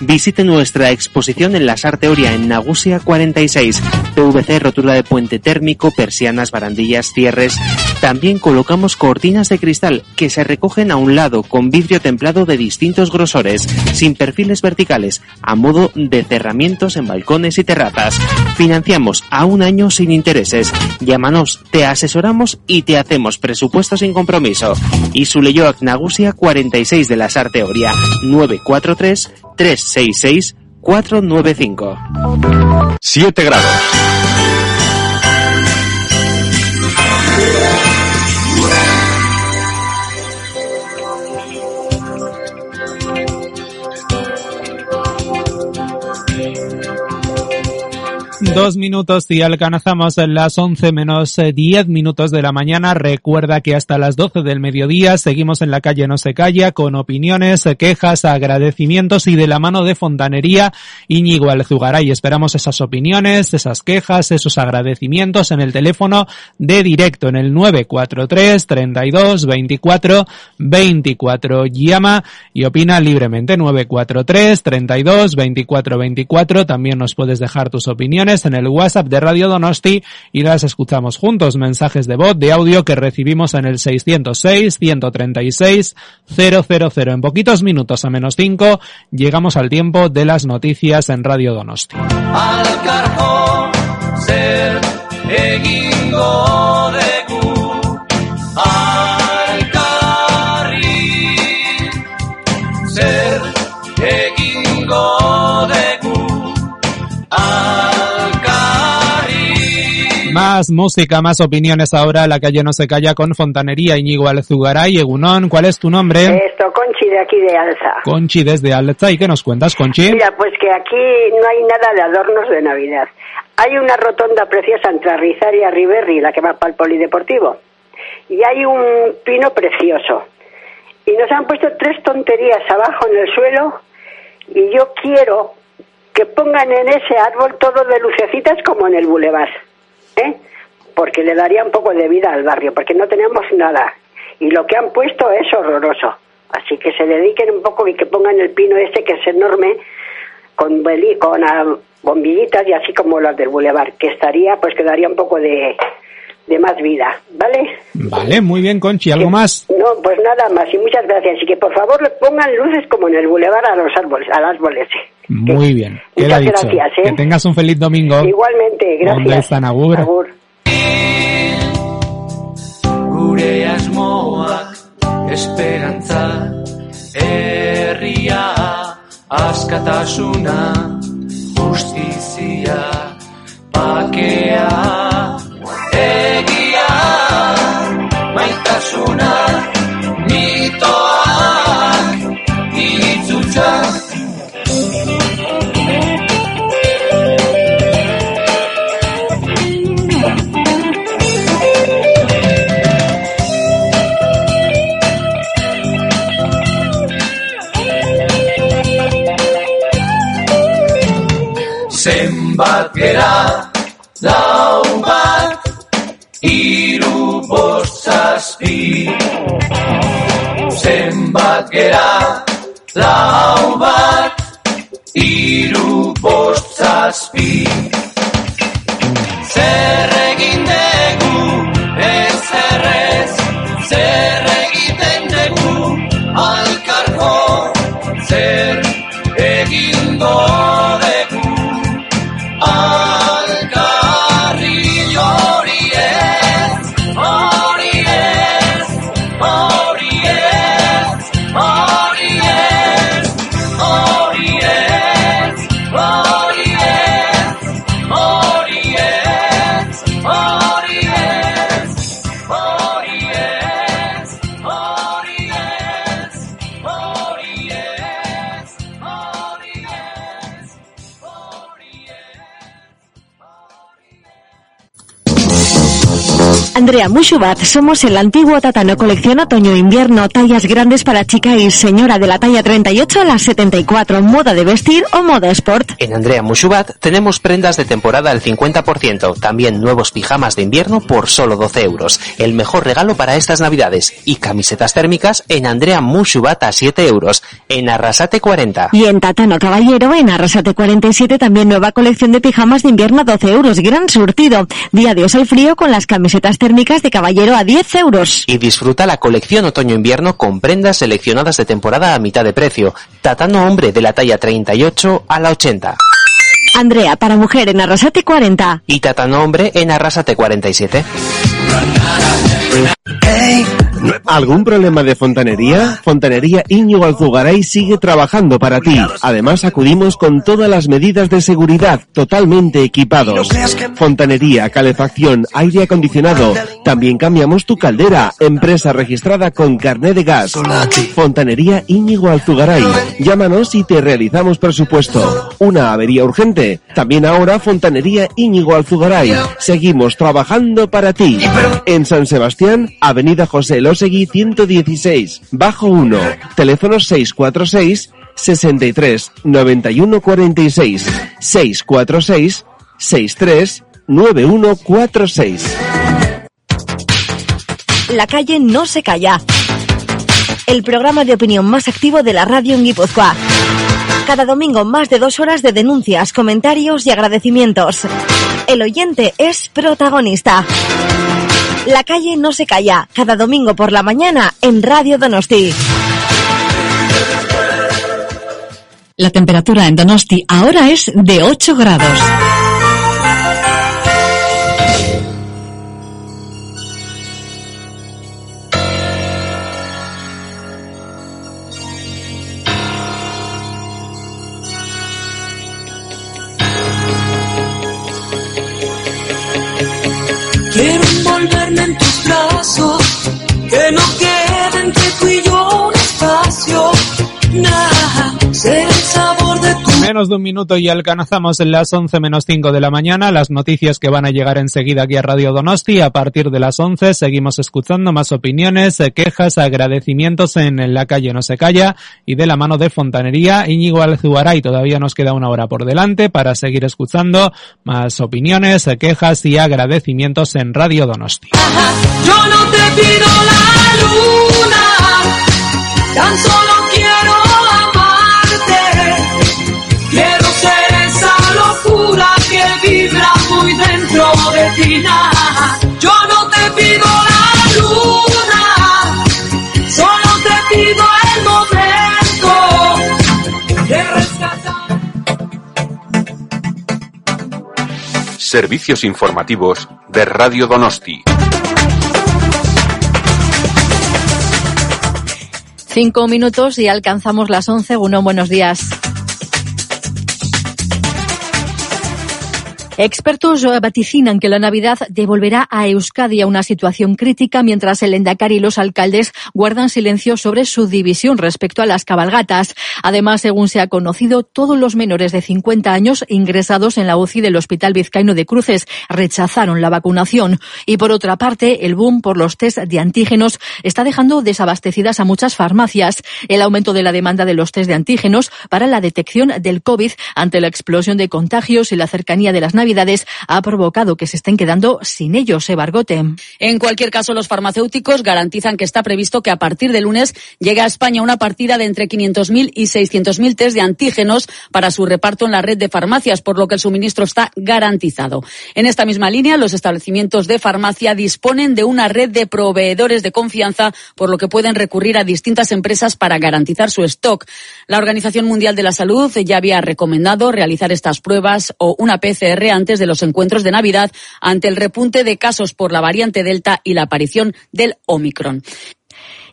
Visite nuestra exposición en la Sarteoria en Nagusia 46. PVC, rotura de puente térmico, persianas, barandillas, cierres. También colocamos cortinas de cristal que se recogen a un lado con vidrio templado de distintos grosores, sin perfiles verticales, a modo de cerramientos en balcones y terrazas. Financiamos a un año sin Llámanos, te asesoramos y te hacemos presupuestos sin compromiso. Y Suleyoac Nagusia 46 de la Sarteoria 943 366 495. 7 grados. Dos minutos y alcanzamos las 11 menos 10 minutos de la mañana. Recuerda que hasta las 12 del mediodía seguimos en la calle No se calla con opiniones, quejas, agradecimientos y de la mano de Fontanería Íñigo Alzugaray. Esperamos esas opiniones, esas quejas, esos agradecimientos en el teléfono de directo en el 943 32 24 24. Llama y opina libremente 943 32 24 24. También nos puedes dejar tus opiniones en el WhatsApp de Radio Donosti y las escuchamos juntos. Mensajes de voz, de audio que recibimos en el 606-136-000. En poquitos minutos a menos 5 llegamos al tiempo de las noticias en Radio Donosti. Más música, más opiniones ahora. La calle no se calla con Fontanería Iñigo Alzugaray. Egunón, ¿cuál es tu nombre? Esto, Conchi de aquí de Alza. Conchi desde Alza. ¿Y qué nos cuentas, Conchi? Mira, pues que aquí no hay nada de adornos de Navidad. Hay una rotonda preciosa entre Rizar y Riverri, la que va para el polideportivo. Y hay un pino precioso. Y nos han puesto tres tonterías abajo en el suelo. Y yo quiero que pongan en ese árbol todo de lucecitas como en el bulevar. ¿Eh? porque le daría un poco de vida al barrio, porque no tenemos nada. Y lo que han puesto es horroroso. Así que se dediquen un poco y que pongan el pino ese que es enorme, con, con bombillitas y así como las del bulevar, que estaría, pues que daría un poco de, de más vida, ¿vale? Vale, muy bien, Conchi, ¿algo más? No, pues nada más y muchas gracias. Y que por favor le pongan luces como en el bulevar a los árboles, al árbol ese. Muy bien. Muchas gracias, ¿eh? Que tengas un feliz domingo. Igualmente, gracias. Agur. Agur. Gure asmoak esperantza herria askatasuna justizia bakea egia maitasuna Gera, lau bat, iru bost zazpi. Zer Andrea Mushubat, somos el antiguo Tatano Colección Otoño-Invierno, tallas grandes para chica y señora de la talla 38 a la 74, moda de vestir o moda sport. En Andrea Mushubat tenemos prendas de temporada al 50%, también nuevos pijamas de invierno por solo 12 euros. El mejor regalo para estas navidades. Y camisetas térmicas en Andrea Mushubat a 7 euros. En Arrasate 40. Y en Tatano Caballero, en Arrasate 47, también nueva colección de pijamas de invierno a 12 euros, gran surtido. Día de al frío con las camisetas térmicas de Caballero a 10 euros. Y disfruta la colección otoño-invierno con prendas seleccionadas de temporada a mitad de precio. Tatano hombre de la talla 38 a la 80. Andrea, para mujer en Arrasate 40. Y Tatano hombre en Arrasate 47. ¿Algún problema de fontanería? Fontanería Íñigo Alzugaray sigue trabajando para ti. Además, acudimos con todas las medidas de seguridad, totalmente equipados. Fontanería, calefacción, aire acondicionado, También cambiamos tu caldera, empresa registrada con carnet de gas. Fontanería Íñigo Alzugaray. Llámanos y te realizamos presupuesto. Una avería urgente. También ahora Fontanería Íñigo Alzugaray. Seguimos trabajando para ti. En San Sebastián, Avenida José Losegui 116, bajo 1. Teléfono 646 63 91 46 646 63 9146. La calle no se calla. El programa de opinión más activo de la radio en Guipúzcoa. Cada domingo más de dos horas de denuncias, comentarios y agradecimientos. El oyente es protagonista. La calle no se calla. Cada domingo por la mañana en Radio Donosti. La temperatura en Donosti ahora es de 8 grados. En tus brazos, que no quede entre tú y yo un espacio. Nada, ser Menos de un minuto y alcanzamos las 11 menos 5 de la mañana. Las noticias que van a llegar enseguida aquí a Radio Donosti. A partir de las 11 seguimos escuchando más opiniones, eh, quejas, agradecimientos en la calle No se calla y de la mano de Fontanería Íñigo Alzugaray. Todavía nos queda una hora por delante para seguir escuchando más opiniones, eh, quejas y agradecimientos en Radio Donosti. Yo no te pido la luna, tan solo Servicios informativos de Radio Donosti. Cinco minutos y alcanzamos las once. Uno, buenos días. Expertos vaticinan que la Navidad devolverá a Euskadi a una situación crítica mientras el Endacari y los alcaldes guardan silencio sobre su división respecto a las cabalgatas. Además, según se ha conocido, todos los menores de 50 años ingresados en la UCI del Hospital Vizcaíno de Cruces rechazaron la vacunación. Y por otra parte, el boom por los test de antígenos está dejando desabastecidas a muchas farmacias. El aumento de la demanda de los test de antígenos para la detección del COVID ante la explosión de contagios y la cercanía de las Navidades ha provocado que se estén quedando sin ellos, Ebargote. En cualquier caso, los farmacéuticos garantizan que está previsto que a partir de lunes llegue a España una partida de entre 500.000 y 600.000 test de antígenos para su reparto en la red de farmacias, por lo que el suministro está garantizado. En esta misma línea, los establecimientos de farmacia disponen de una red de proveedores de confianza, por lo que pueden recurrir a distintas empresas para garantizar su stock. La Organización Mundial de la Salud ya había recomendado realizar estas pruebas o una PCR antes de los encuentros de Navidad ante el repunte de casos por la variante Delta y la aparición del Omicron.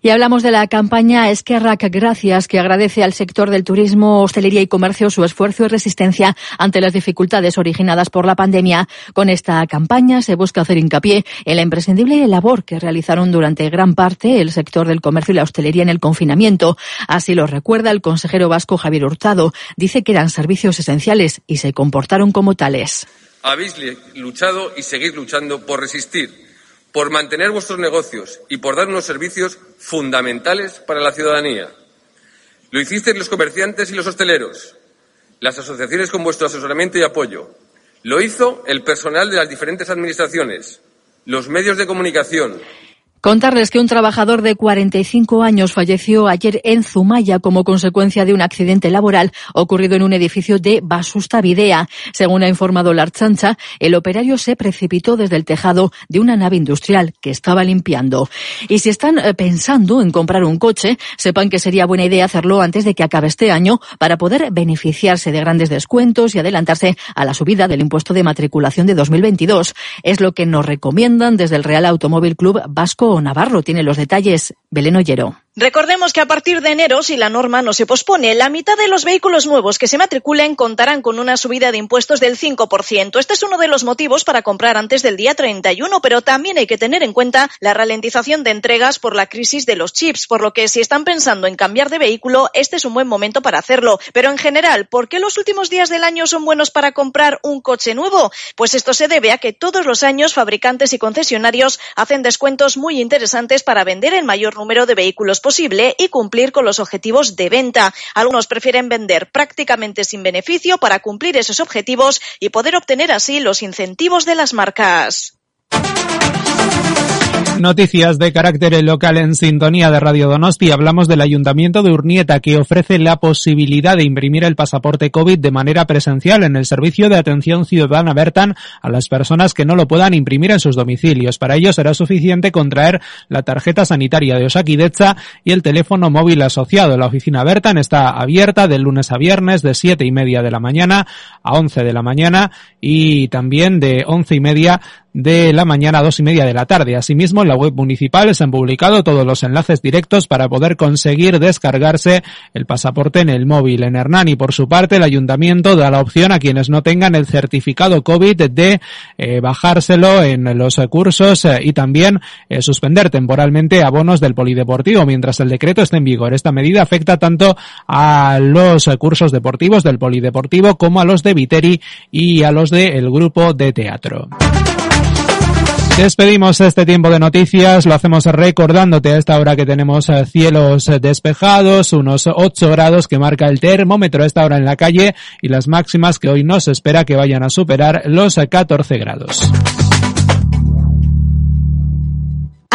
Y hablamos de la campaña Esquerra Gracias, que agradece al sector del turismo, hostelería y comercio su esfuerzo y resistencia ante las dificultades originadas por la pandemia. Con esta campaña se busca hacer hincapié en la imprescindible labor que realizaron durante gran parte el sector del comercio y la hostelería en el confinamiento. Así lo recuerda el consejero vasco Javier Hurtado. Dice que eran servicios esenciales y se comportaron como tales. Habéis luchado y seguís luchando por resistir por mantener vuestros negocios y por dar unos servicios fundamentales para la ciudadanía. Lo hicisteis los comerciantes y los hosteleros, las asociaciones con vuestro asesoramiento y apoyo. Lo hizo el personal de las diferentes administraciones, los medios de comunicación, Contarles que un trabajador de 45 años falleció ayer en Zumaya como consecuencia de un accidente laboral ocurrido en un edificio de Basusta Videa. Según ha informado la Archancha, el operario se precipitó desde el tejado de una nave industrial que estaba limpiando. Y si están eh, pensando en comprar un coche, sepan que sería buena idea hacerlo antes de que acabe este año para poder beneficiarse de grandes descuentos y adelantarse a la subida del impuesto de matriculación de 2022. Es lo que nos recomiendan desde el Real Automóvil Club Vasco Navarro. Tiene los detalles Belén Ollero. Recordemos que a partir de enero, si la norma no se pospone, la mitad de los vehículos nuevos que se matriculen contarán con una subida de impuestos del 5%. Este es uno de los motivos para comprar antes del día 31, pero también hay que tener en cuenta la ralentización de entregas por la crisis de los chips, por lo que si están pensando en cambiar de vehículo, este es un buen momento para hacerlo. Pero en general, ¿por qué los últimos días del año son buenos para comprar un coche nuevo? Pues esto se debe a que todos los años fabricantes y concesionarios hacen descuentos muy interesantes para vender el mayor número de vehículos posible y cumplir con los objetivos de venta. Algunos prefieren vender prácticamente sin beneficio para cumplir esos objetivos y poder obtener así los incentivos de las marcas. *laughs* Noticias de carácter local en sintonía de Radio Donosti. Hablamos del Ayuntamiento de Urnieta que ofrece la posibilidad de imprimir el pasaporte COVID de manera presencial en el servicio de atención ciudadana Bertan a las personas que no lo puedan imprimir en sus domicilios. Para ello será suficiente contraer la tarjeta sanitaria de Osakidetza y el teléfono móvil asociado. La oficina Bertan está abierta de lunes a viernes de siete y media de la mañana a once de la mañana y también de once y media de la mañana a dos y media de la tarde. Asimismo, en la web municipal se han publicado todos los enlaces directos para poder conseguir descargarse el pasaporte en el móvil. En Hernani, por su parte, el ayuntamiento da la opción a quienes no tengan el certificado COVID de eh, bajárselo en los cursos eh, y también eh, suspender temporalmente abonos del polideportivo mientras el decreto esté en vigor. Esta medida afecta tanto a los cursos deportivos del polideportivo como a los de Viteri y a los del grupo de teatro. Despedimos este tiempo de noticias, lo hacemos recordándote a esta hora que tenemos eh, cielos despejados, unos 8 grados que marca el termómetro a esta hora en la calle y las máximas que hoy no se espera que vayan a superar los 14 grados.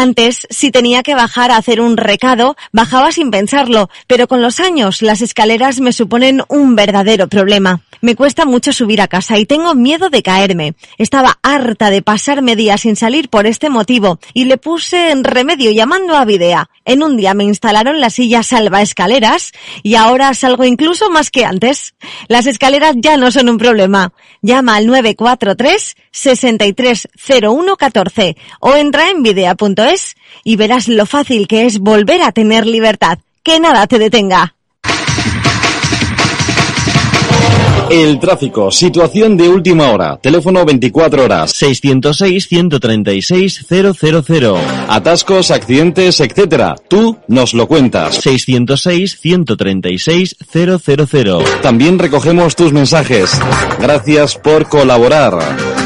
Antes, si tenía que bajar a hacer un recado, bajaba sin pensarlo, pero con los años las escaleras me suponen un verdadero problema. Me cuesta mucho subir a casa y tengo miedo de caerme. Estaba harta de pasarme días sin salir por este motivo y le puse en remedio llamando a Videa. En un día me instalaron la silla salva escaleras y ahora salgo incluso más que antes. Las escaleras ya no son un problema. Llama al 943 630114 o entra en videa.es y verás lo fácil que es volver a tener libertad. Que nada te detenga. El tráfico, situación de última hora, teléfono 24 horas, 606-136-000. Atascos, accidentes, etcétera. Tú nos lo cuentas. 606-136-000. También recogemos tus mensajes. Gracias por colaborar.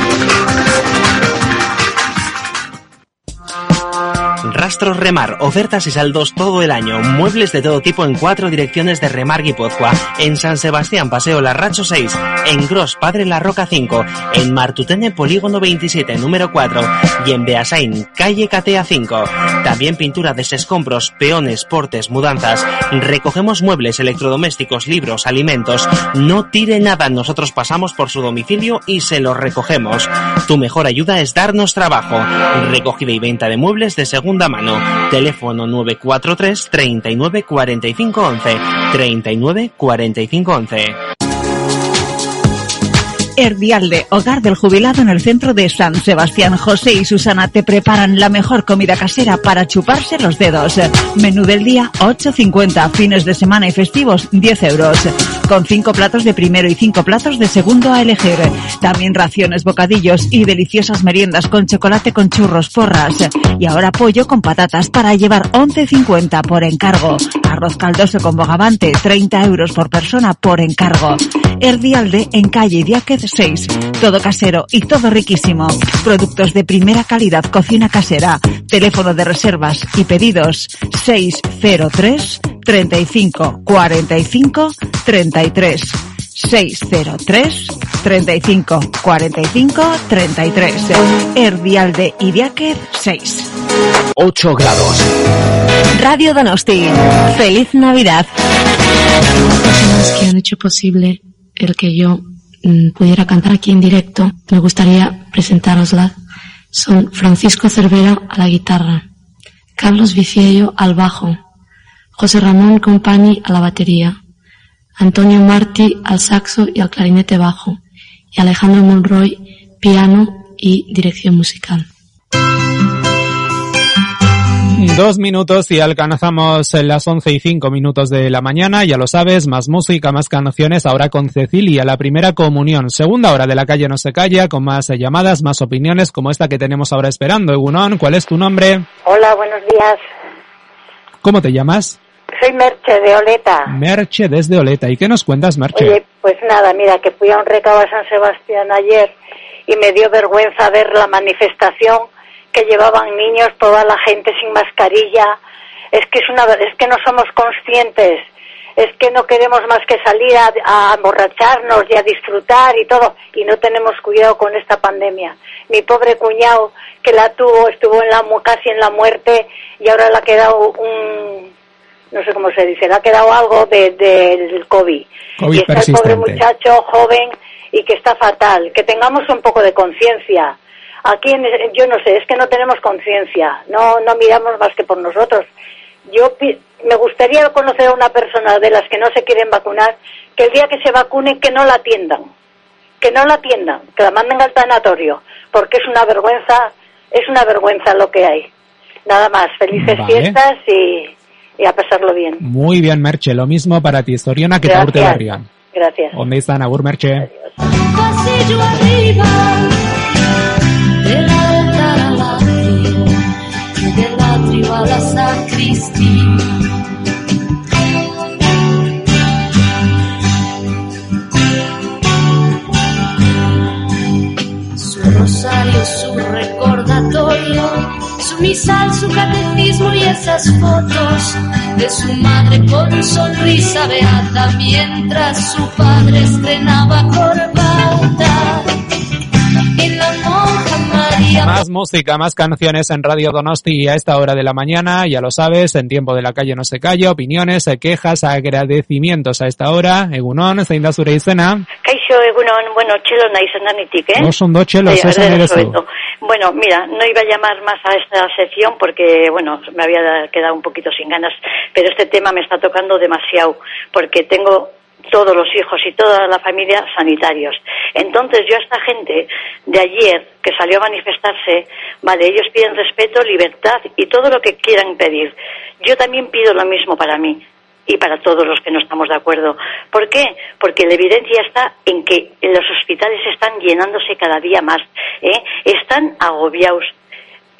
Rastros Remar, ofertas y saldos todo el año. Muebles de todo tipo en cuatro direcciones de Remar Guipúzcoa. En San Sebastián, Paseo Larracho 6. En Gros, Padre La Roca 5. En Martutene, Polígono 27, número 4. Y en Beasain, Calle Catea 5. También pintura de escombros, peones, portes, mudanzas. Recogemos muebles, electrodomésticos, libros, alimentos. No tire nada, nosotros pasamos por su domicilio y se lo recogemos. Tu mejor ayuda es darnos trabajo. Recogida y venta de muebles de segunda mano. Teléfono 943 39 45 11. 39 45 11. Erdialde, hogar del jubilado en el centro de San Sebastián. José y Susana te preparan la mejor comida casera para chuparse los dedos. Menú del día 8.50, fines de semana y festivos 10 euros. Con 5 platos de primero y 5 platos de segundo a elegir. También raciones, bocadillos y deliciosas meriendas con chocolate con churros, porras. Y ahora pollo con patatas para llevar 11.50 por encargo. Arroz caldoso con bogavante 30 euros por persona por encargo. Erdialde en calle Diáquez 6. Todo casero y todo riquísimo. Productos de primera calidad, cocina casera. Teléfono de reservas y pedidos 603 35 45 33. 603 35 45 33. Erdialde Idiáquez 6. 8 grados. Radio Donosti. Feliz Navidad. personas que han hecho posible el que yo mm, pudiera cantar aquí en directo, me gustaría presentároslas. Son Francisco Cervera a la guitarra, Carlos Viciello al bajo, José Ramón Compani a la batería, Antonio Martí al saxo y al clarinete bajo, y Alejandro Monroy piano y dirección musical. Dos minutos y alcanzamos las once y cinco minutos de la mañana, ya lo sabes, más música, más canciones, ahora con Cecilia, la primera comunión, segunda hora de la calle no se calla, con más llamadas, más opiniones como esta que tenemos ahora esperando. Egunon, ¿cuál es tu nombre? Hola, buenos días. ¿Cómo te llamas? Soy Merche de Oleta. Merche desde Oleta. ¿Y qué nos cuentas, Merche? Oye, pues nada, mira, que fui a un recado a San Sebastián ayer y me dio vergüenza ver la manifestación que llevaban niños, toda la gente sin mascarilla. Es que es una, es que no somos conscientes. Es que no queremos más que salir a, a emborracharnos y a disfrutar y todo, y no tenemos cuidado con esta pandemia. Mi pobre cuñado, que la tuvo, estuvo en la, casi en la muerte y ahora le ha quedado un, no sé cómo se dice, le ha quedado algo de- del COVID. COVID y está el pobre muchacho joven y que está fatal. Que tengamos un poco de conciencia. Aquí, en- yo no sé, es que no tenemos conciencia, no, no miramos más que por nosotros. Yo me gustaría conocer a una persona de las que no se quieren vacunar, que el día que se vacune, que no la atiendan, que no la atiendan, que la manden al tanatorio, porque es una vergüenza, es una vergüenza lo que hay. Nada más, felices Vale. fiestas y, y a pasarlo bien. Muy bien, Merche, lo mismo para ti, Soriona, que Gracias. te berrian. Gracias. ¿Dónde están, Agur, Merche? pasillo arriba del altar al atrio y del atrio a la sacristía. Su rosario, su recordatorio, misal, su catecismo y esas fotos de su madre con sonrisa beata mientras su padre estrenaba corbata. Más música, más canciones en Radio Donosti a esta hora de la mañana, ya lo sabes, en tiempo de la calle no se calla, opiniones, quejas, agradecimientos a esta hora, egunon, zein da zure izena, Kaixo, egunon, bueno, txelo nahi zenanitik, eh? Oso ondo, txelo, Bai, zesan Ardero ere zu. Sobeto. Bueno, mira, no iba a llamar más a esta sección porque, bueno, me había quedado un poquito sin ganas, pero este tema me está tocando demasiado porque tengo todos los hijos y toda la familia sanitarios. Entonces yo a esta gente de ayer que salió a manifestarse, vale, ellos piden respeto, libertad y todo lo que quieran pedir. Yo también pido lo mismo para mí y para todos los que no estamos de acuerdo. ¿Por qué? Porque la evidencia está en que los hospitales están llenándose cada día más, ¿eh? están agobiados.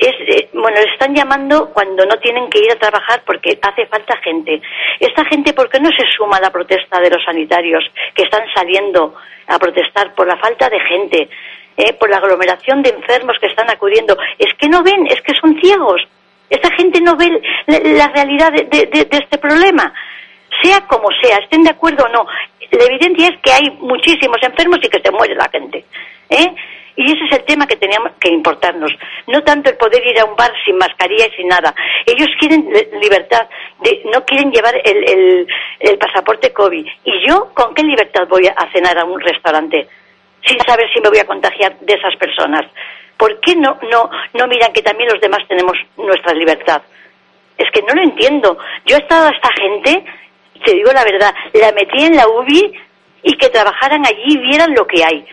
Es, eh, bueno, están llamando cuando no tienen que ir a trabajar porque hace falta gente. Esta gente, ¿por qué no se suma a la protesta de los sanitarios que están saliendo a protestar por la falta de gente, eh, por la aglomeración de enfermos que están acudiendo? Es que no ven, es que son ciegos. Esta gente no ve la, realidad de- de este problema. Sea como sea, estén de acuerdo o no, la evidencia es que hay muchísimos enfermos y que se muere la gente. ¿eh? Y ese es el tema que teníamos que importarnos. No tanto el poder ir a un bar sin mascarilla y sin nada. Ellos quieren li- libertad, de, no quieren llevar el, el- el pasaporte COVID. ¿Y yo con qué libertad voy a cenar a un restaurante? Sin saber si me voy a contagiar de esas personas. ¿Por qué no, no, no miran que también los demás tenemos nuestra libertad? Es que no lo entiendo. Yo he estado a esta gente, te digo la verdad, la metí en la UBI y que trabajaran allí y vieran lo que hay.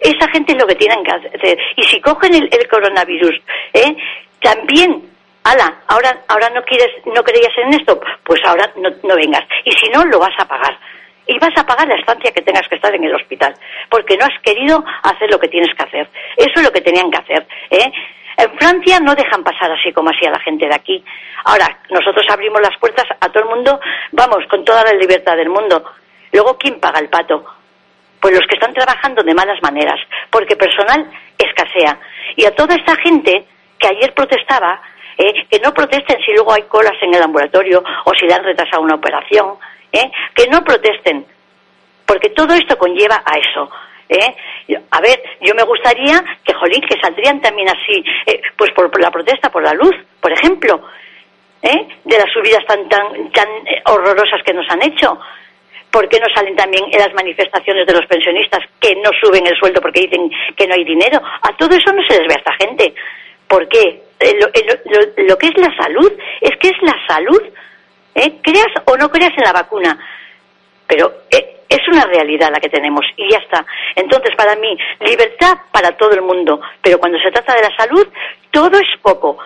Esa gente es lo que tienen que hacer. Y si cogen el, coronavirus, ¿eh? también, ala, ahora, ahora no quieres, no creías en esto, pues ahora no, no vengas. Y si no, lo vas a pagar. Y vas a pagar la estancia que tengas que estar en el hospital, porque no has querido hacer lo que tienes que hacer. Eso es lo que tenían que hacer. ¿eh? En Francia no dejan pasar así como así a la gente de aquí. Ahora, nosotros abrimos las puertas a todo el mundo, vamos, con toda la libertad del mundo. Luego, ¿quién paga el pato? Pues los que están trabajando de malas maneras, porque personal escasea. Y a toda esta gente que ayer protestaba, eh, que no protesten si luego hay colas en el ambulatorio o si le han retrasado una operación, eh, que no protesten, porque todo esto conlleva a eso. ¿eh? A ver, yo me gustaría que, jolín, que saldrían también así, eh, pues por, por la protesta, por la luz, por ejemplo, ¿eh? de las subidas tan, tan, tan eh, horrorosas que nos han hecho. ¿Por qué no salen también en las manifestaciones de los pensionistas que no suben el sueldo porque dicen que no hay dinero? A todo eso no se les ve a esta gente. ¿Por qué? Eh, eh, lo- lo- lo que es la salud, es que es la salud. ¿eh? Creas o no creas en la vacuna. Pero eh, es una realidad la que tenemos y ya está. Entonces, para mí, libertad para todo el mundo. Pero cuando se trata de la salud, todo es poco.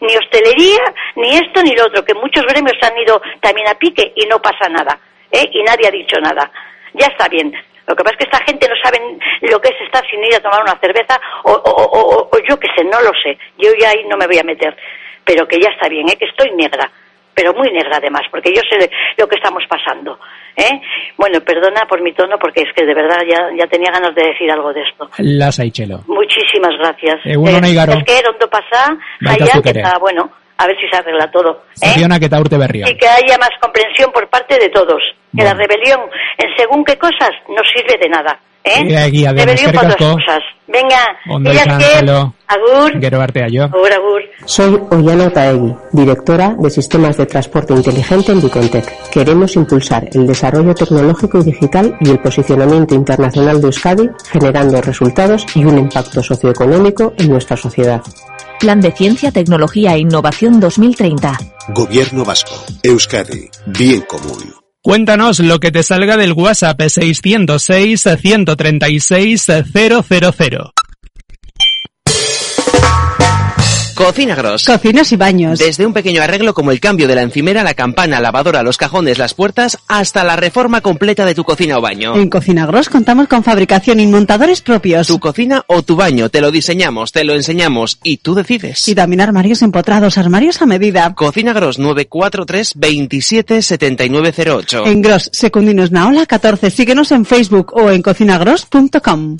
Ni hostelería, ni esto, ni lo otro, que muchos gremios han ido también a pique y no pasa nada, ¿eh? Y nadie ha dicho nada. Ya está bien. Lo que pasa es que esta gente no sabe lo que es estar sin ir a tomar una cerveza o, o, o, o yo qué sé, no lo sé. Yo ya ahí no me voy a meter. Pero que ya está bien, ¿eh? que estoy negra pero muy negra además, porque yo sé lo que estamos pasando. ¿eh? Bueno, perdona por mi tono, porque es que de verdad ya, ya tenía ganas de decir algo de esto. Las. Muchísimas gracias. Eh, Aigaro. Es que pasa, Baita allá, que está, bueno, a ver si se arregla todo. ¿eh? Eta urte berria. Y que haya más comprensión por parte de todos. Que la rebelión, en según qué cosas, no sirve de nada. ¿eh? Egia, egia, den, eskerrik asko. Venga, Ondo izan, que, Txelo. agur, Gero artea jo. agur, agur. Soy Ollana Taegui, directora de Sistemas de Transporte Inteligente en Vicontec. Queremos impulsar el desarrollo tecnológico y digital y el posicionamiento internacional de Euskadi, generando resultados y un impacto socioeconómico en nuestra sociedad. Plan de Ciencia, Tecnología e Innovación 2030. Gobierno Vasco. Euskadi. Bien común. Cuéntanos lo que te salga del WhatsApp 606 136 000. Cocina Gross. Cocinas y baños. Desde un pequeño arreglo como el cambio de la encimera, la campana, lavadora, los cajones, las puertas, hasta la reforma completa de tu cocina o baño. En Cocina Gross contamos con fabricación y montadores propios. Tu cocina o tu baño, te lo diseñamos, te lo enseñamos y tú decides. Y también armarios empotrados, armarios a medida. Cocina Gross 943 27 7908. En Gross, Secundinos Naola 14. Síguenos en Facebook o en cocinagross.com.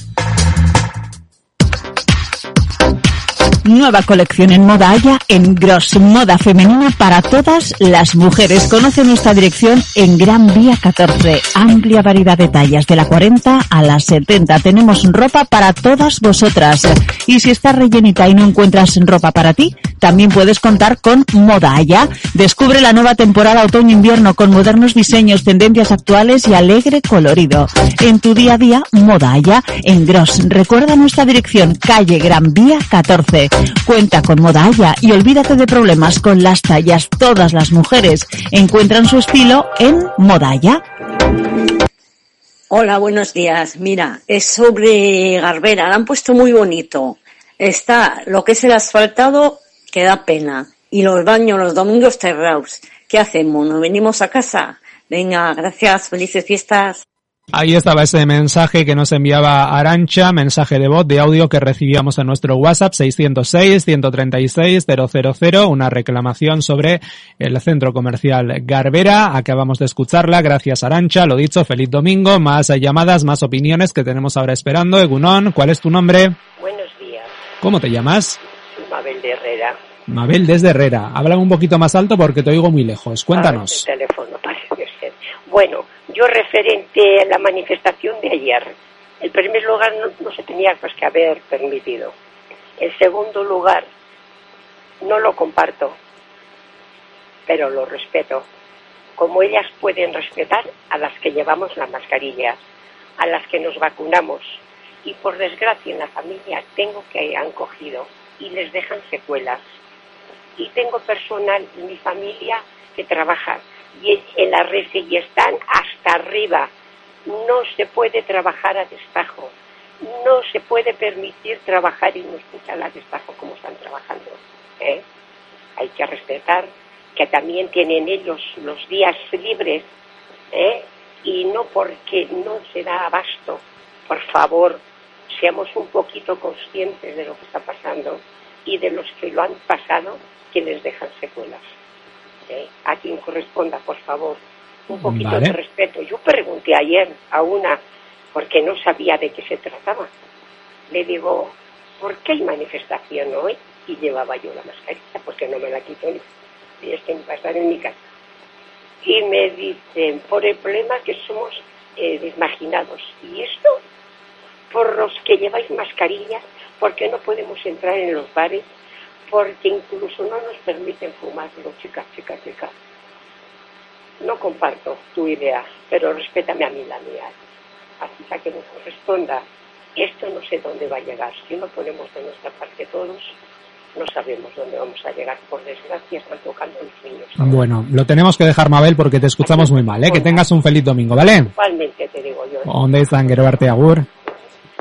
Nueva colección en moda Haya en Gross, moda femenina para todas las mujeres. Conoce nuestra dirección en Gran Vía 14. Amplia variedad de tallas de la 40 a la 70. Tenemos ropa para todas vosotras. Y si estás rellenita y no encuentras ropa para ti, también puedes contar con Moda Haya. Descubre la nueva temporada otoño-invierno con modernos diseños, tendencias actuales y alegre colorido. En tu día a día, Moda Haya en Gross. Recuerda nuestra dirección, calle Gran Vía 14. Cuenta con Moda Haya y olvídate de problemas con las tallas. Todas las mujeres encuentran su estilo en Moda Haya. Hola, buenos días. Mira, es sobre Garbera, la han puesto muy bonito. Está lo que es el asfaltado, que da pena. Y los baños los domingos cerrados. ¿Qué hacemos? ¿Nos venimos a casa? Venga, gracias, felices fiestas. Ahí estaba ese mensaje que nos enviaba Arancha, mensaje de voz de audio que recibíamos en nuestro WhatsApp 606-136-000, una reclamación sobre el centro comercial Garbera. Acabamos de escucharla, gracias Arancha, lo dicho, feliz domingo, más llamadas, más opiniones que tenemos ahora esperando. Egunon, ¿cuál es tu nombre? Buenos días, ¿Cómo te llamas? Mabel de Herrera. Mabel desde Herrera. Habla un poquito más alto porque te oigo muy lejos. Cuéntanos. Ah, el teléfono. Bueno, yo referente a la manifestación de ayer, el primer lugar no, se tenía pues que haber permitido. El segundo lugar no lo comparto, pero lo respeto. Como ellas pueden respetar a las que llevamos la mascarilla, a las que nos vacunamos. Y por desgracia en la familia tengo que han cogido y les dejan secuelas. Y tengo personal en mi familia que trabaja y en la red y están hasta arriba. No se puede trabajar a destajo. No se puede permitir trabajar y no escuchar a destajo como están trabajando. ¿eh? Hay que respetar que también tienen ellos los días libres ¿eh? y no porque no se da abasto. Por favor, seamos un poquito conscientes de lo que está pasando y de los que lo han pasado que les dejan secuelas. ¿Eh? A quien corresponda, por favor, un poquito Vale. de respeto. Yo pregunté ayer a una, porque no sabía de qué se trataba, le digo, ¿por qué hay manifestación hoy? Y llevaba yo la mascarilla, porque no me la quito ni, y es que ni pasar en mi casa. Y me dicen, por el problema que somos eh, desmarginados. ¿Y esto? Por los que lleváis mascarillas, porque no podemos entrar en los bares, porque incluso no nos permiten fumarlo, chicas, chicas, chicas. No comparto tu idea, pero respétame a mí la mía. Así que nos corresponda. Esto no sé dónde va a llegar. Si no ponemos de nuestra parte todos, no sabemos dónde vamos a llegar. Por desgracia, están tocando los niños. Bueno, lo tenemos que dejar, Mabel, porque te escuchamos muy mal, ¿eh? Que tengas un feliz domingo, ¿vale? Igualmente te digo yo. Arte, agur.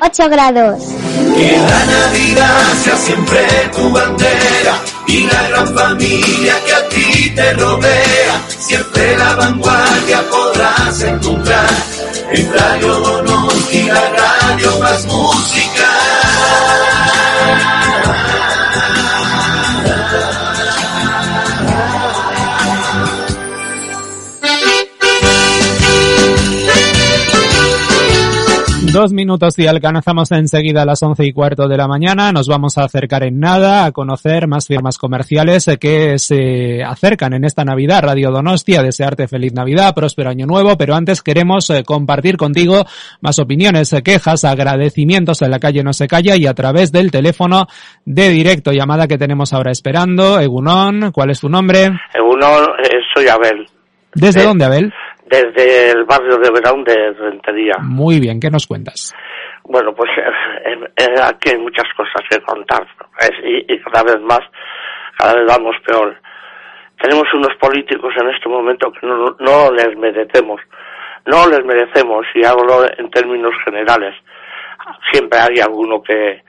8 grados. Que la Navidad sea siempre tu bandera y la gran familia que a ti te rodea. Siempre la vanguardia podrás encontrar en Radio Donosti, la radio más música. Dos minutos y alcanzamos enseguida a las once y cuarto de la mañana. Nos vamos a acercar en nada a conocer más firmas comerciales que se acercan en esta Navidad. Radio Donostia, desearte feliz Navidad, próspero año nuevo, pero antes queremos eh, compartir contigo más opiniones, eh, quejas, agradecimientos en la calle No se calla y a través del teléfono de directo llamada que tenemos ahora esperando. Egunon, ¿cuál es tu nombre? Egunon, eh, soy Abel. ¿Desde dónde, Abel? Desde el barrio de Verón de Rentería. Muy bien, ¿qué nos cuentas? Bueno, pues eh, eh, aquí hay muchas cosas que contar es, y, y, cada vez más, cada vez vamos peor. Tenemos unos políticos en este momento que no, no les merecemos, no les merecemos y hablo en términos generales. Siempre hay alguno que,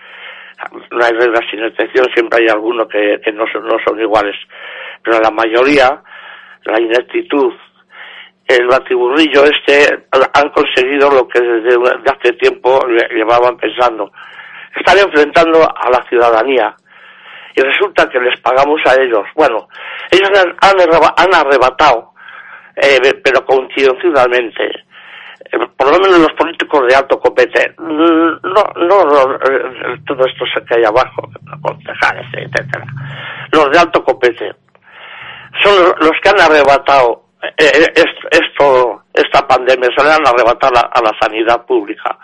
no hay reglas sin excepción, siempre hay alguno que, que no, son, no son iguales, pero la mayoría, la ineptitud, el batiburrillo este han conseguido lo que desde hace tiempo llevaban pensando. Están enfrentando a la ciudadanía y resulta que les pagamos a ellos. Bueno, ellos han, arrebatado, eh, pero coincidencialmente, eh, por lo menos los políticos de alto copete, no, no, eh, todo esto que hay abajo, concejales, etcétera, los de alto copete, son los que han arrebatado eh, esto, esta pandemia se le han arrebatado a, la sanidad pública,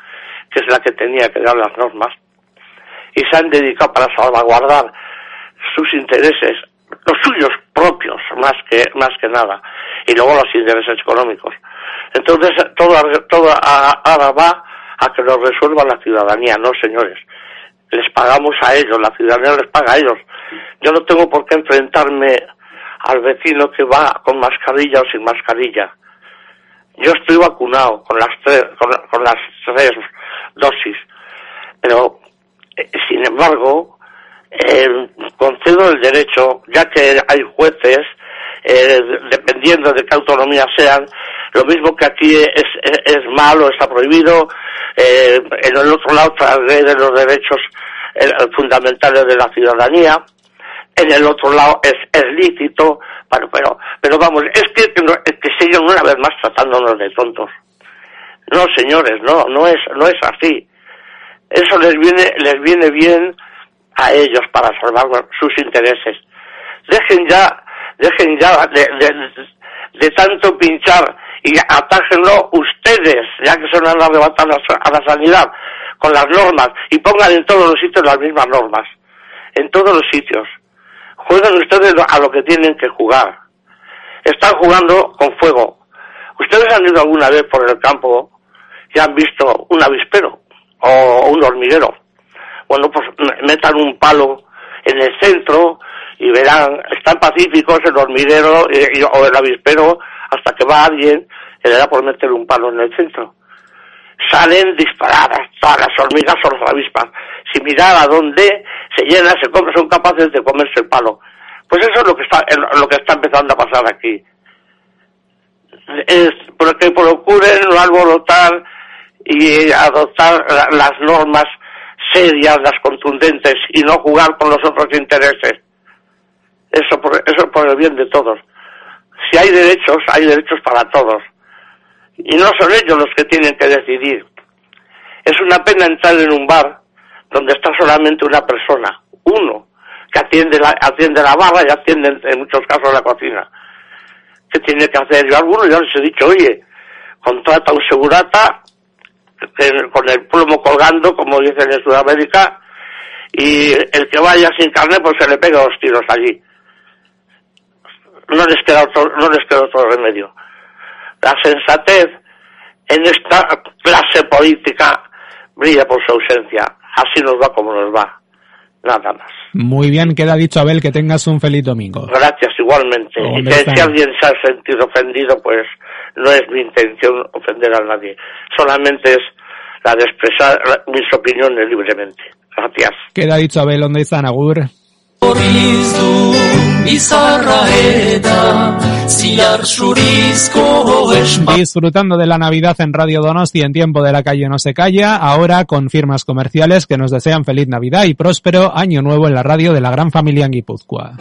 que es la que tenía que dar las normas, y se han dedicado para salvaguardar sus intereses, los suyos propios, más que, más que nada, y luego los intereses económicos. Entonces, todo, todo ahora va a que lo resuelva la ciudadanía, no señores. Les pagamos a ellos, la ciudadanía les paga a ellos. Yo no tengo por qué enfrentarme al vecino que va con mascarilla o sin mascarilla. Yo estoy vacunado con las tres, con, las tres dosis, pero eh, sin embargo eh, concedo el derecho, ya que hay jueces, eh, dependiendo de qué autonomía sean, lo mismo que aquí es, es, malo, está prohibido, en el otro lado ley de los derechos fundamentales de la ciudadanía, en el otro lado es, lícito, pero, pero, pero vamos, es que, que siguen una vez más tratándonos de tontos. No, señores, no, no es, no es así. Eso les viene, les viene bien a ellos para salvar sus intereses. Dejen ya, dejen ya de, de, tanto pinchar y atájenlo ustedes, ya que se a arrebatar a la sanidad con las normas y pongan en todos los sitios las mismas normas. En todos los sitios juegan ustedes a lo que tienen que jugar. Están jugando con fuego. ¿Ustedes han ido alguna vez por el campo y han visto un avispero o un hormiguero? Bueno, pues metan un palo en el centro y verán, están pacíficos el hormiguero o el avispero hasta que va alguien y le da por meter un palo en el centro. Salen disparadas todas las hormigas o las avispas. Si mirar a dónde se llena, se come, son capaces de comerse el palo. Pues eso es lo que está, lo que está empezando a pasar aquí. Es que procuren no alborotar y adoptar las normas serias, las contundentes y no jugar con los otros intereses. Eso por, eso por el bien de todos. Si hay derechos, hay derechos para todos. Y no son ellos los que tienen que decidir. Es una pena entrar en un bar donde está solamente una persona, uno, que atiende la, atiende la barra y atiende en muchos casos la cocina. ¿Qué tiene que hacer? Yo a algunos ya les he dicho, oye, contrata un segurata con el plomo colgando, como dicen en Sudamérica, y el que vaya sin carne, pues se le pega dos tiros allí. No les queda otro, no les queda otro remedio. La sensatez en esta clase política brilla por su ausencia. Así nos va como nos va. Nada más. Muy bien, queda dicho Abel que tengas un feliz domingo. Gracias, igualmente. Y que si alguien se ha sentido ofendido, pues no es mi intención ofender a nadie. Solamente es la de expresar mis opiniones libremente. Gracias. Queda dicho Abel Onda Agur. Disfrutando de la Navidad en Radio Donosti en tiempo de la calle no se calla, ahora con firmas comerciales que nos desean feliz Navidad y próspero año nuevo en la radio de la gran familia en Guipúzcoa.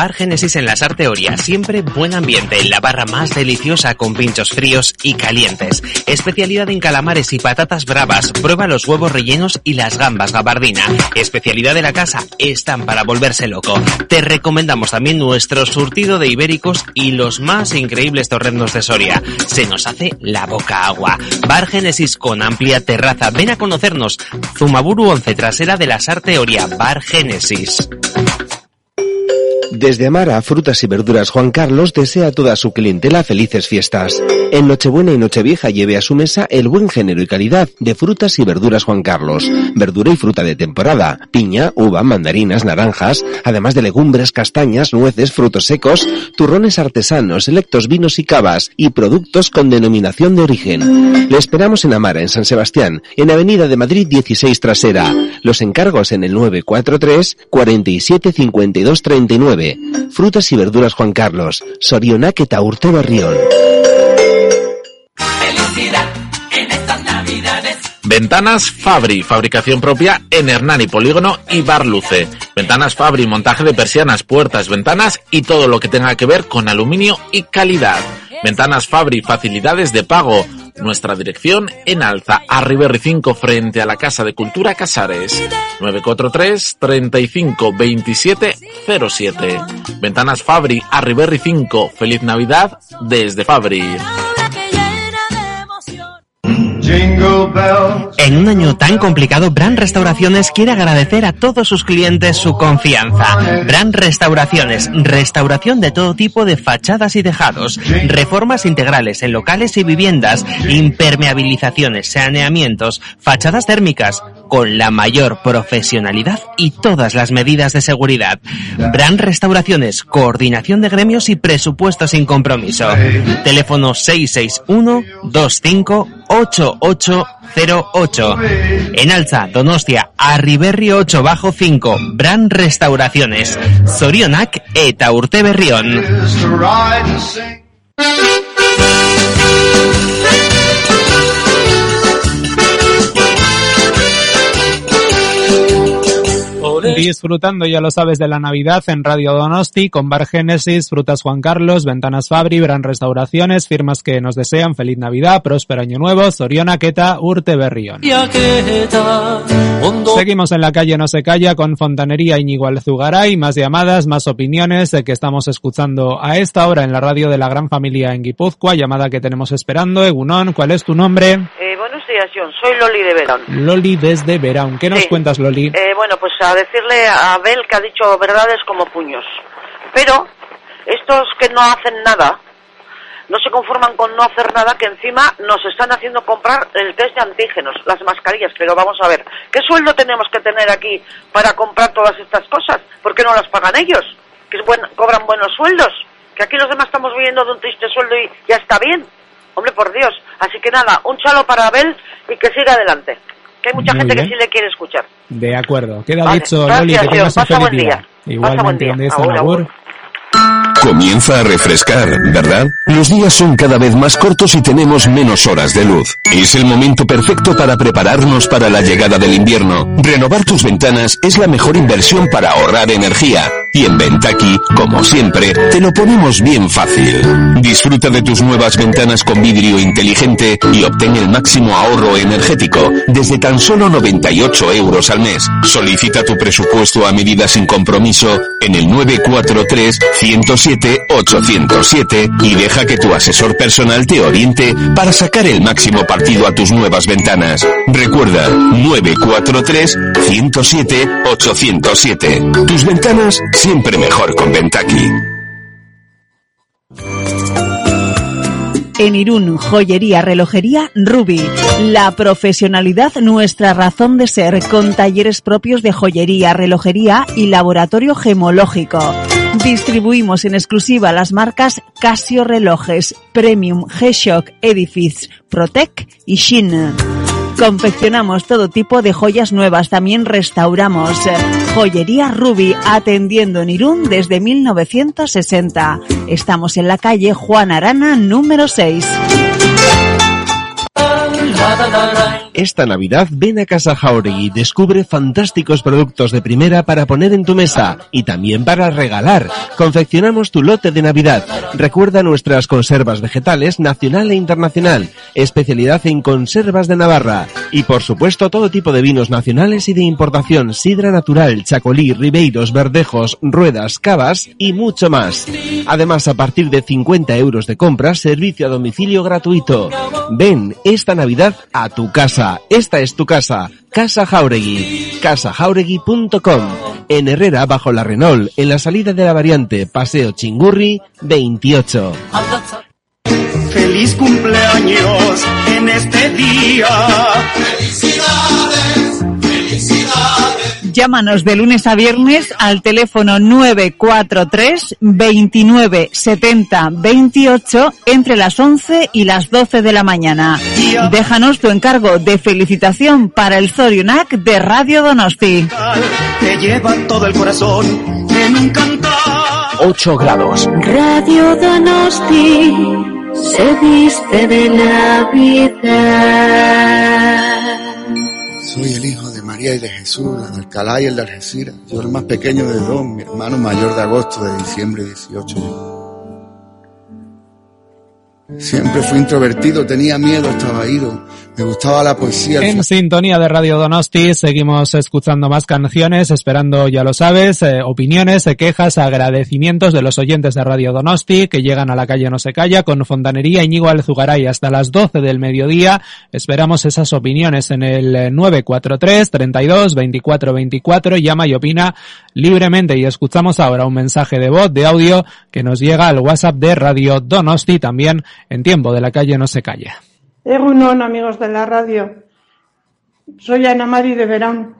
Bar Génesis en la Sarteoria, siempre buen ambiente en la barra más deliciosa con pinchos fríos y calientes. Especialidad en calamares y patatas bravas, prueba los huevos rellenos y las gambas gabardina. Especialidad de la casa, están para volverse loco. Te recomendamos también nuestro surtido de ibéricos y los más increíbles torrendos de Soria. Se nos hace la boca agua. Bar Génesis con amplia terraza, ven a conocernos. Zumaburu 11 trasera de la Sarteoria, Bar Génesis. Desde Amara, Frutas y Verduras Juan Carlos desea a toda su clientela felices fiestas. En Nochebuena y Nochevieja lleve a su mesa el buen género y calidad de frutas y verduras Juan Carlos. Verdura y fruta de temporada, piña, uva, mandarinas, naranjas, además de legumbres, castañas, nueces, frutos secos, turrones artesanos, selectos vinos y cavas y productos con denominación de origen. Le esperamos en Amara, en San Sebastián, en Avenida de Madrid 16 Trasera. Los encargos en el 943 47 52 39. Frutas y verduras Juan Carlos, Sorionac eta Urte Berrión. Ventanas Fabri, fabricación propia en Hernani Polígono y Barluce. Ventanas Fabri, montaje de persianas, puertas, ventanas y todo lo que tenga que ver con aluminio y calidad. Ventanas Fabri, facilidades de pago. Nuestra dirección en Alza, Arriberri 5 frente a la Casa de Cultura Casares. 943 35 27 07. Ventanas Fabri, Arriberri 5. Feliz Navidad desde Fabri. En un año tan complicado, Brand Restauraciones quiere agradecer a todos sus clientes su confianza. Brand Restauraciones, restauración de todo tipo de fachadas y tejados, reformas integrales en locales y viviendas, impermeabilizaciones, saneamientos, fachadas térmicas, con la mayor profesionalidad y todas las medidas de seguridad. Brand Restauraciones, coordinación de gremios y presupuesto sin compromiso. Teléfono 661 25 8808. En Alza, Donostia, Arriberri 8 bajo 5, Brand Restauraciones, Zorionak eta Urte Disfrutando, ya lo sabes, de la Navidad en Radio Donosti con Bar Génesis, Frutas Juan Carlos, Ventanas Fabri, Gran Restauraciones, firmas que nos desean feliz Navidad, próspero año nuevo, Soriona, Queta, Urte Berrión. Seguimos en la calle No se calla con Fontanería Iñigo Alzugaray, más llamadas, más opiniones de que estamos escuchando a esta hora en la radio de la gran familia en Guipúzcoa, llamada que tenemos esperando. Egunón, ¿cuál es tu nombre? Eh, Soy Loli de Verón. Loli desde Verón. ¿Qué nos Sí. cuentas, Loli? Eh, bueno, pues a decirle a Abel que ha dicho verdades como puños. Pero estos que no hacen nada, no se conforman con no hacer nada, que encima nos están haciendo comprar el test de antígenos, las mascarillas. Pero vamos a ver, ¿qué sueldo tenemos que tener aquí para comprar todas estas cosas? ¿Por qué no las pagan ellos? Que es buen- cobran buenos sueldos. Que aquí los demás estamos viviendo de un triste sueldo y ya está bien. Hombre, por Dios. Así que nada, un chalo para Abel y que siga adelante. Que hay mucha Muy gente bien. que sí le quiere escuchar. De acuerdo. Queda Vale, dicho, gracias, Loli, que tengas un feliz buen día. Igualmente, día. donde Agur. Comienza a refrescar, ¿verdad? Los días son cada vez más cortos y tenemos menos horas de luz. Es el momento perfecto para prepararnos para la llegada del invierno. Renovar tus ventanas es la mejor inversión para ahorrar energía. Y en Ventaki, como siempre, te lo ponemos bien fácil. Disfruta de tus nuevas ventanas con vidrio inteligente y obtén el máximo ahorro energético desde tan solo 98 euros al mes. Solicita tu presupuesto a medida sin compromiso en el 943 107 807 y deja que tu asesor personal te oriente para sacar el máximo partido a tus nuevas ventanas. Recuerda 943 107 807. Tus ventanas siempre mejor con Ventaki. En Irún, joyería, relojería, Ruby. La profesionalidad, nuestra razón de ser, con talleres propios de joyería, relojería y laboratorio gemológico. Distribuimos en exclusiva las marcas Casio Relojes, Premium, G-Shock, Edifice, Protec y Shin. Confeccionamos todo tipo de joyas nuevas, también restauramos. Joyería Ruby, atendiendo en Irún desde 1960. Estamos en la calle Juan Arana, número 6. Esta Navidad ven a Casa Jauregui y descubre fantásticos productos de primera para poner en tu mesa y también para regalar. Confeccionamos tu lote de Navidad. Recuerda nuestras conservas vegetales nacional e internacional, especialidad en conservas de Navarra y por supuesto todo tipo de vinos nacionales y de importación, sidra natural, chacolí, ribeiros, verdejos, ruedas, cavas y mucho más. Además, a partir de 50 euros de compra, servicio a domicilio gratuito. Ven esta Navidad a tu casa. Esta es tu casa. Casa Jauregui. Casajauregui.com. En Herrera, bajo la Renault, en la salida de la variante Paseo Chingurri 28. Feliz cumpleaños en este día. Felicidades. Llámanos de lunes a viernes al teléfono 943 29 70 28 entre las 11 y las 12 de la mañana. Déjanos tu encargo de felicitación para el Zorionac de Radio Donosti. Te lleva todo el corazón en un cantar. 8 grados. Radio Donosti se viste de Navidad. Soy el hijo de Y de Jesús, el de Alcalá y el de Algeciras. Yo el más pequeño de dos, mi hermano mayor de agosto, de diciembre 18. Siempre fui introvertido, tenía miedo, estaba ido. Me gustaba la poesía. En sintonía de Radio Donosti seguimos escuchando más canciones, esperando, ya lo sabes, eh, opiniones, eh, quejas, agradecimientos de los oyentes de Radio Donosti que llegan a la calle No se calla con Fontanería Íñigo Alzugaray hasta las 12 del mediodía. Esperamos esas opiniones en el eh, 943 32 24 24. Llama y opina libremente y escuchamos ahora un mensaje de voz, de audio que nos llega al WhatsApp de Radio Donosti también en tiempo de la calle No se calla. Egunon, amigos de la radio. Soy Ana Mari de Verón.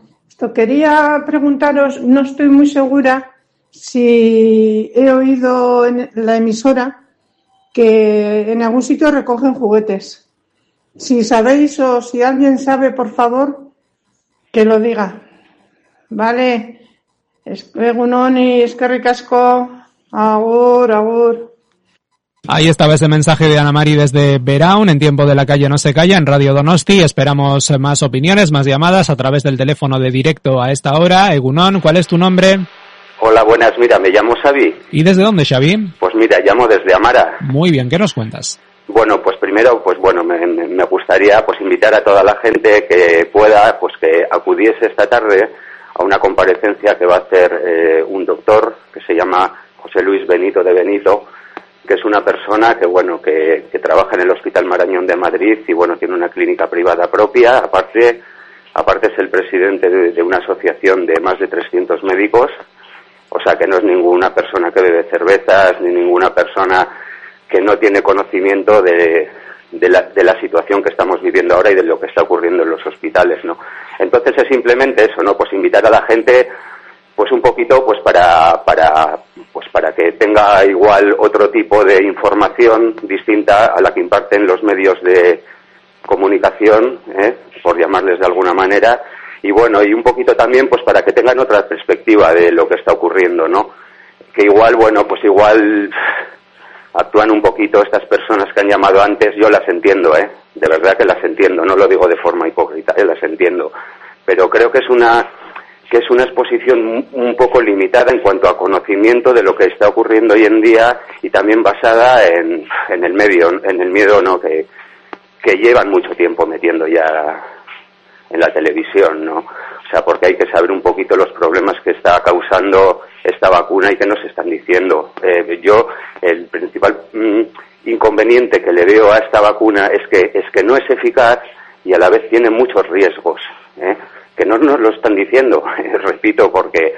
Quería preguntaros, no estoy muy segura si he oído en la emisora que en algún sitio recogen juguetes. Si sabéis o si alguien sabe, por favor, que lo diga. Vale. Egunon y es que ricasco. Agur, agur. Ahí estaba ese mensaje de Ana Mari desde Veraun, en tiempo de la calle no se calla, en Radio Donosti. Esperamos más opiniones, más llamadas a través del teléfono de directo a esta hora. Egunon, ¿cuál es tu nombre? Hola, buenas. Mira, me llamo Xavi. ¿Y desde dónde, Xavi? Pues mira, llamo desde Amara. Muy bien, ¿qué nos cuentas? Bueno, pues primero, pues bueno, me, gustaría pues invitar a toda la gente que pueda, pues que acudiese esta tarde a una comparecencia que va a hacer eh, un doctor que se llama José Luis Benito de Benito, que es una persona que bueno que, trabaja en el Hospital Marañón de Madrid y bueno tiene una clínica privada propia. Aparte, aparte es el presidente de, de una asociación de más de 300 médicos. O sea que no es ninguna persona que bebe cervezas ni ninguna persona que no tiene conocimiento de, de, la, de la situación que estamos viviendo ahora y de lo que está ocurriendo en los hospitales, ¿no? Entonces es simplemente eso, ¿no? Pues invitar a la gente, pues un poquito, pues para, para, pues para que tenga igual otro tipo de información distinta a la que imparten los medios de comunicación, ¿eh? por llamarles de alguna manera, y bueno, y un poquito también, pues para que tengan otra perspectiva de lo que está ocurriendo, ¿no? Que igual, bueno, pues igual actúan un poquito estas personas que han llamado antes, yo las entiendo, ¿eh? De verdad que las entiendo, no lo digo de forma hipócrita, ¿eh? las entiendo. Pero creo que es una que es una exposición un- poco limitada en cuanto a conocimiento de lo que está ocurriendo hoy en día y también basada en, el medio, en el miedo, ¿no? Que, que llevan mucho tiempo metiendo ya en la televisión, ¿no? O sea, porque hay que saber un poquito los problemas que está causando esta vacuna y que nos están diciendo. Eh, yo, el principal mm, inconveniente que le veo a esta vacuna es que, es que no es eficaz y a la vez tiene muchos riesgos, ¿eh? Que no nos lo están diciendo, *laughs* repito, porque,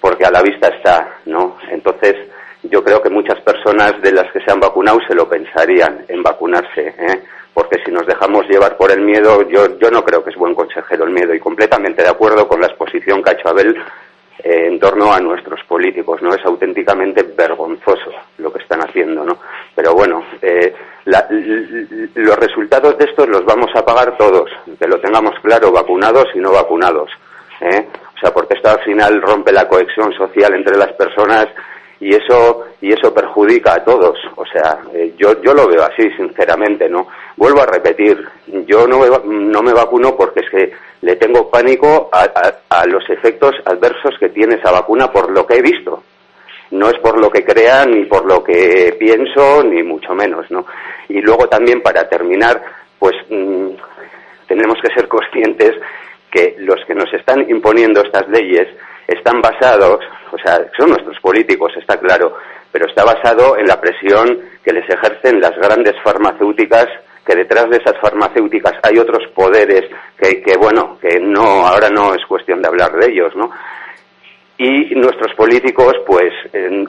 porque a la vista está, ¿no? Entonces, yo creo que muchas personas de las que se han vacunado se lo pensarían en vacunarse, ¿eh? porque si nos dejamos llevar por el miedo, yo, yo no creo que es buen consejero el miedo y completamente de acuerdo con la exposición que ha hecho Abel eh, en torno a nuestros políticos, ¿no? Es auténticamente vergonzoso lo que están haciendo, ¿no? Pero bueno, eh, la- los resultados de estos los vamos a pagar todos, que lo tengamos claro, vacunados y no vacunados, ¿eh? O sea, porque esto al final rompe la cohesión social entre las personas y eso y eso perjudica a todos. O sea eh, yo yo lo veo así sinceramente no vuelvo a repetir yo no me, no me vacuno porque es que le tengo pánico a, a- a los efectos adversos que tiene esa vacuna por lo que he visto. No es por lo que crea ni por lo que pienso ni mucho menos no y luego también para terminar pues mm, tenemos que ser *laughs* conscientes que los que nos están imponiendo estas leyes están basados, o sea, son nuestros políticos, está claro, pero está basado en la presión que les ejercen las grandes farmacéuticas, que detrás de esas farmacéuticas hay otros poderes que, que bueno, que no, ahora no es cuestión de hablar de ellos, ¿no? Y nuestros políticos, pues,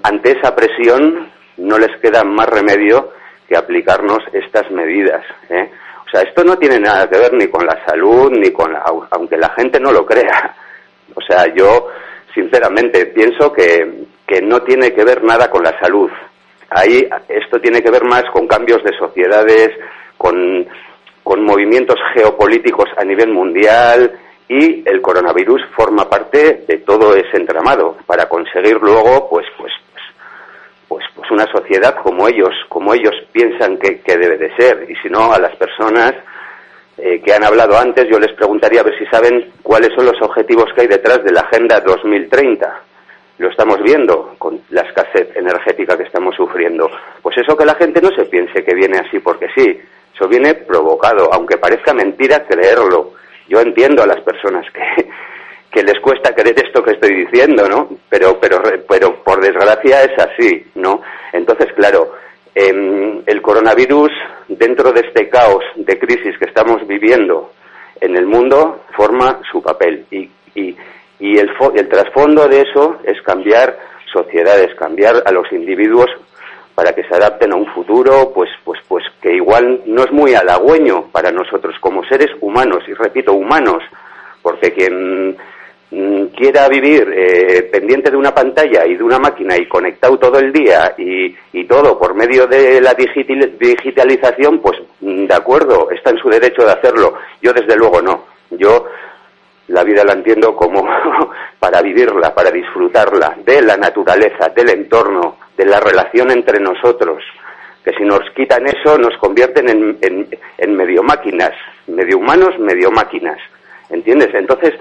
ante esa presión no les queda más remedio que aplicarnos estas medidas, ¿eh? O sea, esto no tiene nada que ver ni con la salud, ni con la, au- aunque la gente no lo crea. O sea, yo sinceramente pienso que, que no tiene que ver nada con la salud. Ahí esto tiene que ver más con cambios de sociedades, con, con movimientos geopolíticos a nivel mundial y el coronavirus forma parte de todo ese entramado para conseguir luego pues pues pues, pues una sociedad como ellos, como ellos piensan que, que debe de ser. Y si no, a las personas eh, que han hablado antes, yo les preguntaría a ver si saben cuáles son los objetivos que hay detrás de la Agenda 2030. Lo estamos viendo con la escasez energética que estamos sufriendo. Pues eso que la gente no se piense que viene así porque sí. Eso viene provocado, aunque parezca mentira creerlo. Yo entiendo a las personas que, *laughs* que les cuesta creer esto que estoy diciendo, ¿no? Pero, pero, pero por desgracia es así, ¿no? Entonces, claro, em, el coronavirus, dentro de este caos de crisis que estamos viviendo en el mundo, forma su papel. Y, y, y el, el trasfondo de eso es cambiar sociedades, cambiar a los individuos para que se adapten a un futuro, pues, pues, pues que igual no es muy halagüeño para nosotros como seres humanos, y repito, humanos, porque quien quiera vivir eh, pendiente de una pantalla y de una máquina y conectado todo el día y, y todo por medio de la digital- digitalización, pues mm, de acuerdo, está en su derecho de hacerlo. Yo desde luego no. Yo la vida la entiendo como *laughs* para vivirla, para disfrutarla, de la naturaleza, del entorno, de la relación entre nosotros, que si nos quitan eso nos convierten en, en, en medio máquinas, medio humanos, medio máquinas. ¿Entiendes? Entonces,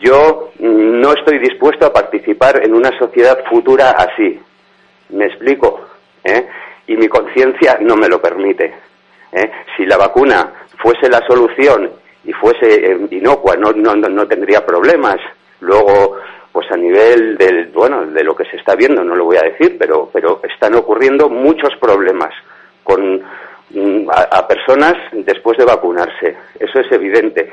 yo no estoy dispuesto a participar en una sociedad futura así. ¿Me explico? ¿Eh? Y mi conciencia no me lo permite. ¿eh? Si la vacuna fuese la solución y fuese eh, inocua, no, no, no, tendría problemas. Luego, pues a nivel del, bueno, de lo que se está viendo, no lo voy a decir, pero, pero están ocurriendo muchos problemas con mm, a personas después de vacunarse. Eso es evidente.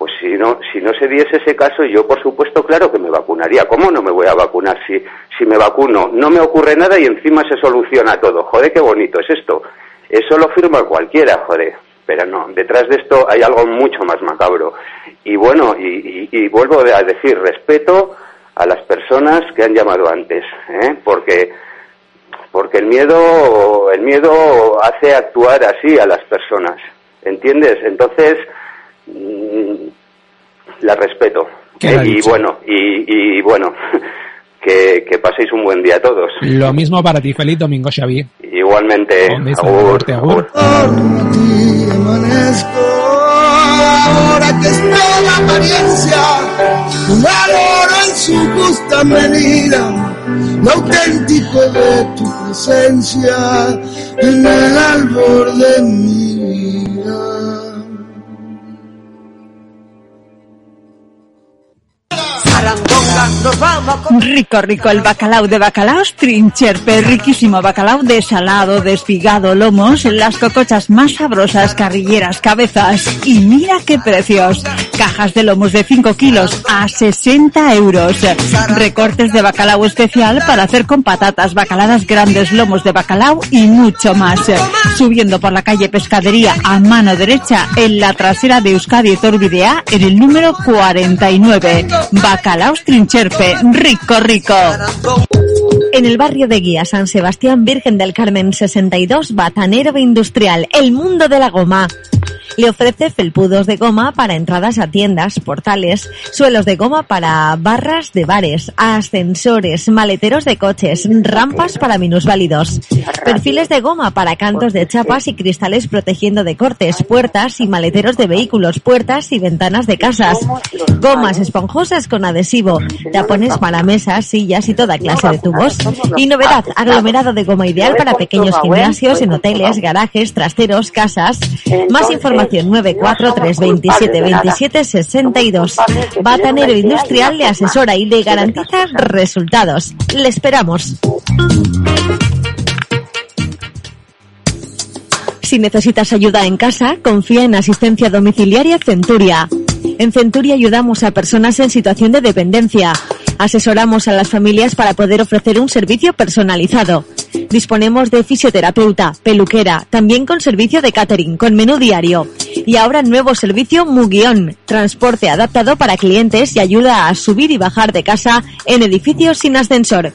Pues si no, si no se diese ese caso, yo por supuesto, claro que me vacunaría. ¿Cómo no me voy a vacunar si, si me vacuno? No me ocurre nada y encima se soluciona todo. Joder, qué bonito es esto. Eso lo firma cualquiera, joder. Pero no, detrás de esto hay algo mucho más macabro. Y bueno, y, y- vuelvo a decir, respeto a las personas que han llamado antes, ¿eh? porque porque el miedo el miedo hace actuar así a las personas, ¿entiendes? Entonces la respeto. ¿eh? Y bueno, y, y bueno, *laughs* que, que paséis un buen día todos. Lo mismo para ti, feliz domingo, Xavi. Igualmente, agur, agur. Ahora que es toda apariencia valoro en su justa medida lo auténtico de tu presencia en el albor de mi Rico, rico el bacalao de bacalaos Trincherpe, riquísimo bacalao de salado, desfigado, lomos, las cocochas más sabrosas, carrilleras, cabezas. Y mira qué precios. Cajas de lomos de 5 kilos a 60 euros. Recortes de bacalao especial para hacer con patatas, bacaladas grandes, lomos de bacalao y mucho más. Subiendo por la calle Pescadería a mano derecha en la trasera de Euskadi Torbidea en el número 49. Bacalaos Trincherpe, rico rico. En el barrio de Guía San Sebastián Virgen del Carmen 62, Batanero Industrial, el mundo de la goma. Le ofrece felpudos de goma para entradas a tiendas, portales, suelos de goma para barras de bares, ascensores, maleteros de coches, rampas para minusválidos, perfiles de goma para cantos de chapas y cristales protegiendo de cortes, puertas y maleteros de vehículos, puertas y ventanas de casas, gomas esponjosas con adhesivo, tapones para mesas, sillas y toda clase de tubos. Y novedad, aglomerado de goma ideal para pequeños gimnasios en hoteles, garajes, trasteros, casas. Más información 94327 27 62. Batanero Industrial le asesora y le garantiza resultados. Le esperamos. Si necesitas ayuda en casa, confía en Asistencia Domiciliaria Centuria. En Centuria ayudamos a personas en situación de dependencia. Asesoramos a las familias para poder ofrecer un servicio personalizado. Disponemos de fisioterapeuta, peluquera, también con servicio de catering, con menú diario. Y ahora nuevo servicio Muguión, transporte adaptado para clientes y ayuda a subir y bajar de casa en edificios sin ascensor.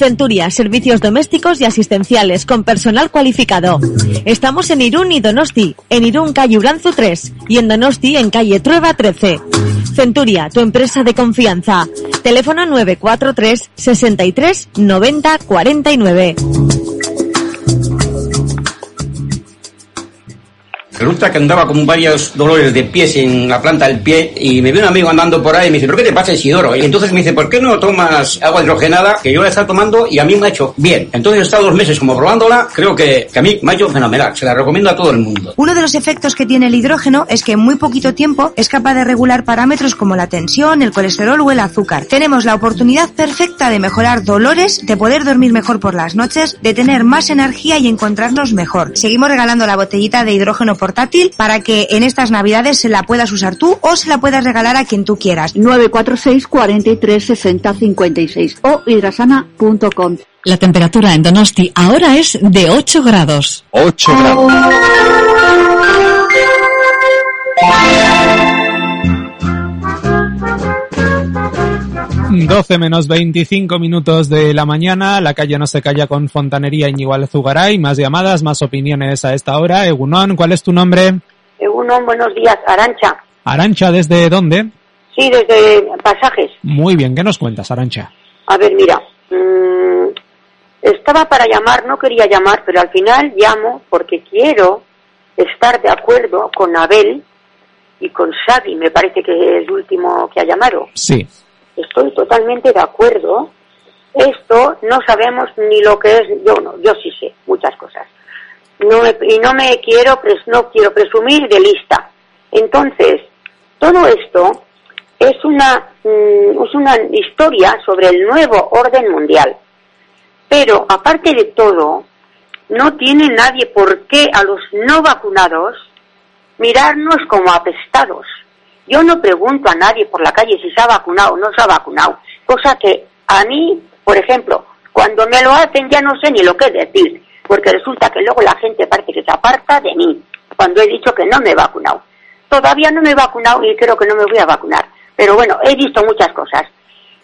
Centuria, servicios domésticos y asistenciales con personal cualificado. Estamos en Irún y Donosti, en Irún calle Uranzu 3 y en Donosti en calle Trueba 13. Centuria, tu empresa de confianza. Teléfono 943 63 90 49. Resulta que andaba con varios dolores de pies en la planta del pie y me vio un amigo andando por ahí y me dice, ¿pero qué te pasa Isidoro? Y entonces me dice, ¿por qué no tomas agua hidrogenada que yo la he estado tomando y a mí me ha hecho bien? Entonces he estado dos meses como probándola, creo que, que a mí me ha hecho fenomenal, se la recomiendo a todo el mundo. Uno de los efectos que tiene el hidrógeno es que en muy poquito tiempo es capaz de regular parámetros como la tensión, el colesterol o el azúcar. Tenemos la oportunidad perfecta de mejorar dolores, de poder dormir mejor por las noches, de tener más energía y encontrarnos mejor. Seguimos regalando la botellita de hidrógeno portátil para que en estas navidades se la puedas usar tú o se la puedas regalar a quien tú quieras. 946 43 60 56 o hidrasana.com. La temperatura en Donosti ahora es de 8 grados. 8 grados. 12 menos 25 minutos de la mañana, la calle no se calla con Fontanería Iñigual Zugaray, más llamadas, más opiniones a esta hora. Egunon, ¿cuál es tu nombre? Egunon, buenos días, Arancha. Arancha, ¿desde dónde? Sí, desde Pasajes. Muy bien, ¿qué nos cuentas, Arancha? A ver, mira, mm, estaba para llamar, no quería llamar, pero al final llamo porque quiero estar de acuerdo con Abel y con Xavi, me parece que es el último que ha llamado. Sí. Estoy totalmente de acuerdo. Esto no sabemos ni lo que es, yo no, yo sí sé muchas cosas. No me- y no me quiero, no quiero presumir de lista. Entonces, todo esto es una, mm, es una historia sobre el nuevo orden mundial. Pero, aparte de todo, no tiene nadie por qué a los no vacunados mirarnos como apestados. Yo no pregunto a nadie por la calle si se ha vacunado o no se ha vacunado, cosa que a mí, por ejemplo, cuando me lo hacen ya no sé ni lo que decir, porque resulta que luego la gente parece que se aparta de mí cuando he dicho que no me he vacunado. Todavía no me he vacunado y creo que no me voy a vacunar, pero bueno, he visto muchas cosas.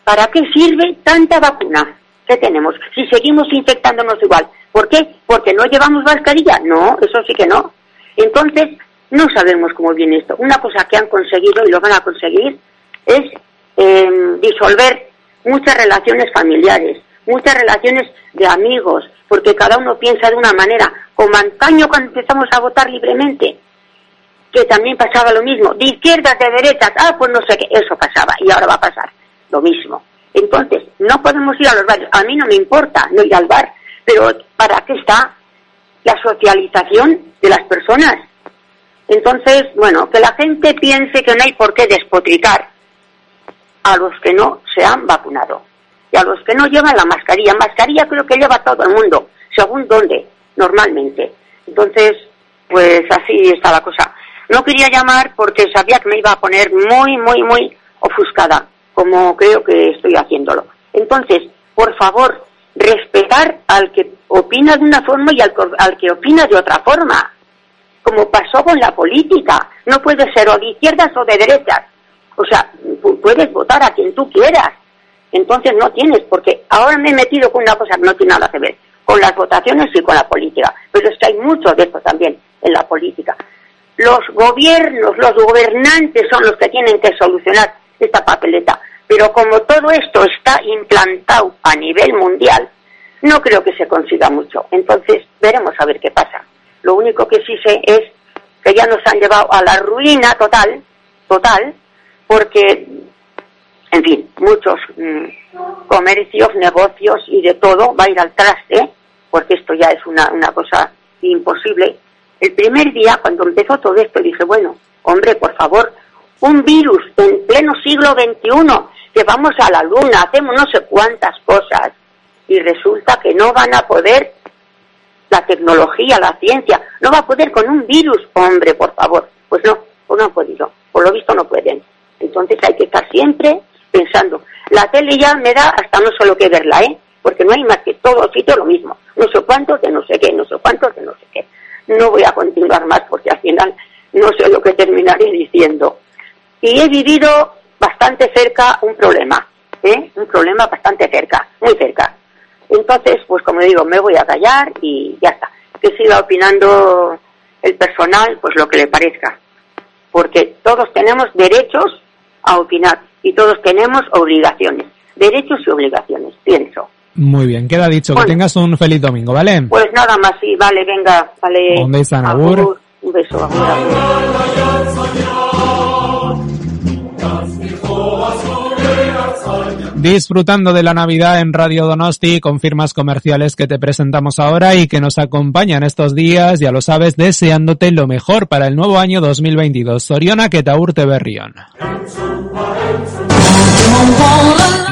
¿Para qué sirve tanta vacuna que tenemos si seguimos infectándonos igual? ¿Por qué? ¿Porque no llevamos mascarilla? No, eso sí que no. Entonces, no sabemos cómo viene esto. Una cosa que han conseguido y lo van a conseguir es eh, disolver muchas relaciones familiares, muchas relaciones de amigos, porque cada uno piensa de una manera. Como antaño cuando empezamos a votar libremente, que también pasaba lo mismo, de izquierdas, de derechas, ah, pues no sé qué, eso pasaba y ahora va a pasar lo mismo. Entonces, no podemos ir a los bares, a mí no me importa no ir al bar, pero ¿para qué está la socialización de las personas? Entonces, bueno, que la gente piense que no hay por qué despotricar a los que no se han vacunado y a los que no llevan la mascarilla. Mascarilla creo que lleva todo el mundo, según dónde, normalmente. Entonces, pues así está la cosa. No quería llamar porque sabía que me iba a poner muy, muy, muy ofuscada, como creo que estoy haciéndolo. Entonces, por favor, respetar al que opina de una forma y al, al que opina de otra forma, como pasó con la política. No puede ser o de izquierdas o de derechas. O sea, puedes votar a quien tú quieras. Entonces no tienes, porque ahora me he metido con una cosa que no tiene nada que ver, con las votaciones y con la política. Pero es que hay mucho de esto también en la política. Los gobiernos, los gobernantes son los que tienen que solucionar esta papeleta. Pero como todo esto está implantado a nivel mundial, no creo que se consiga mucho. Entonces veremos a ver qué pasa. Lo único que sí sé es que ya nos han llevado a la ruina total, total, porque, en fin, muchos mm, comercios, negocios y de todo va a ir al traste, porque esto ya es una, una cosa imposible. El primer día, cuando empezó todo esto, dije, bueno, hombre, por favor, un virus en pleno siglo XXI, que vamos a la luna, hacemos no sé cuántas cosas, y resulta que no van a poder tecnología, la ciencia, no va a poder con un virus, hombre, por favor. Pues no, pues no han podido, por lo visto no pueden. Entonces hay que estar siempre pensando. La tele ya me da hasta no solo que verla, ¿eh? Porque no hay más que todo sitio lo mismo. No sé cuántos de no sé qué, no sé cuántos de no sé qué. No voy a continuar más porque al final no sé lo que terminaré diciendo. Y he vivido bastante cerca un problema, ¿eh? Un problema bastante cerca, muy cerca. Entonces, pues como digo, me voy a callar y ya está. Que siga opinando el personal, pues lo que le parezca. Porque todos tenemos derechos a opinar y todos tenemos obligaciones. Derechos y obligaciones, pienso. Muy bien, queda dicho. que tengas un feliz domingo, ¿vale? Pues nada más, sí, vale, venga, vale. Un beso, Agur. Un beso, agur, agur. Disfrutando de la Navidad en Radio Donosti con firmas comerciales que te presentamos ahora y que nos acompañan estos días, ya lo sabes, deseándote lo mejor para el nuevo año 2022. Soriona Ketaurte Berrión.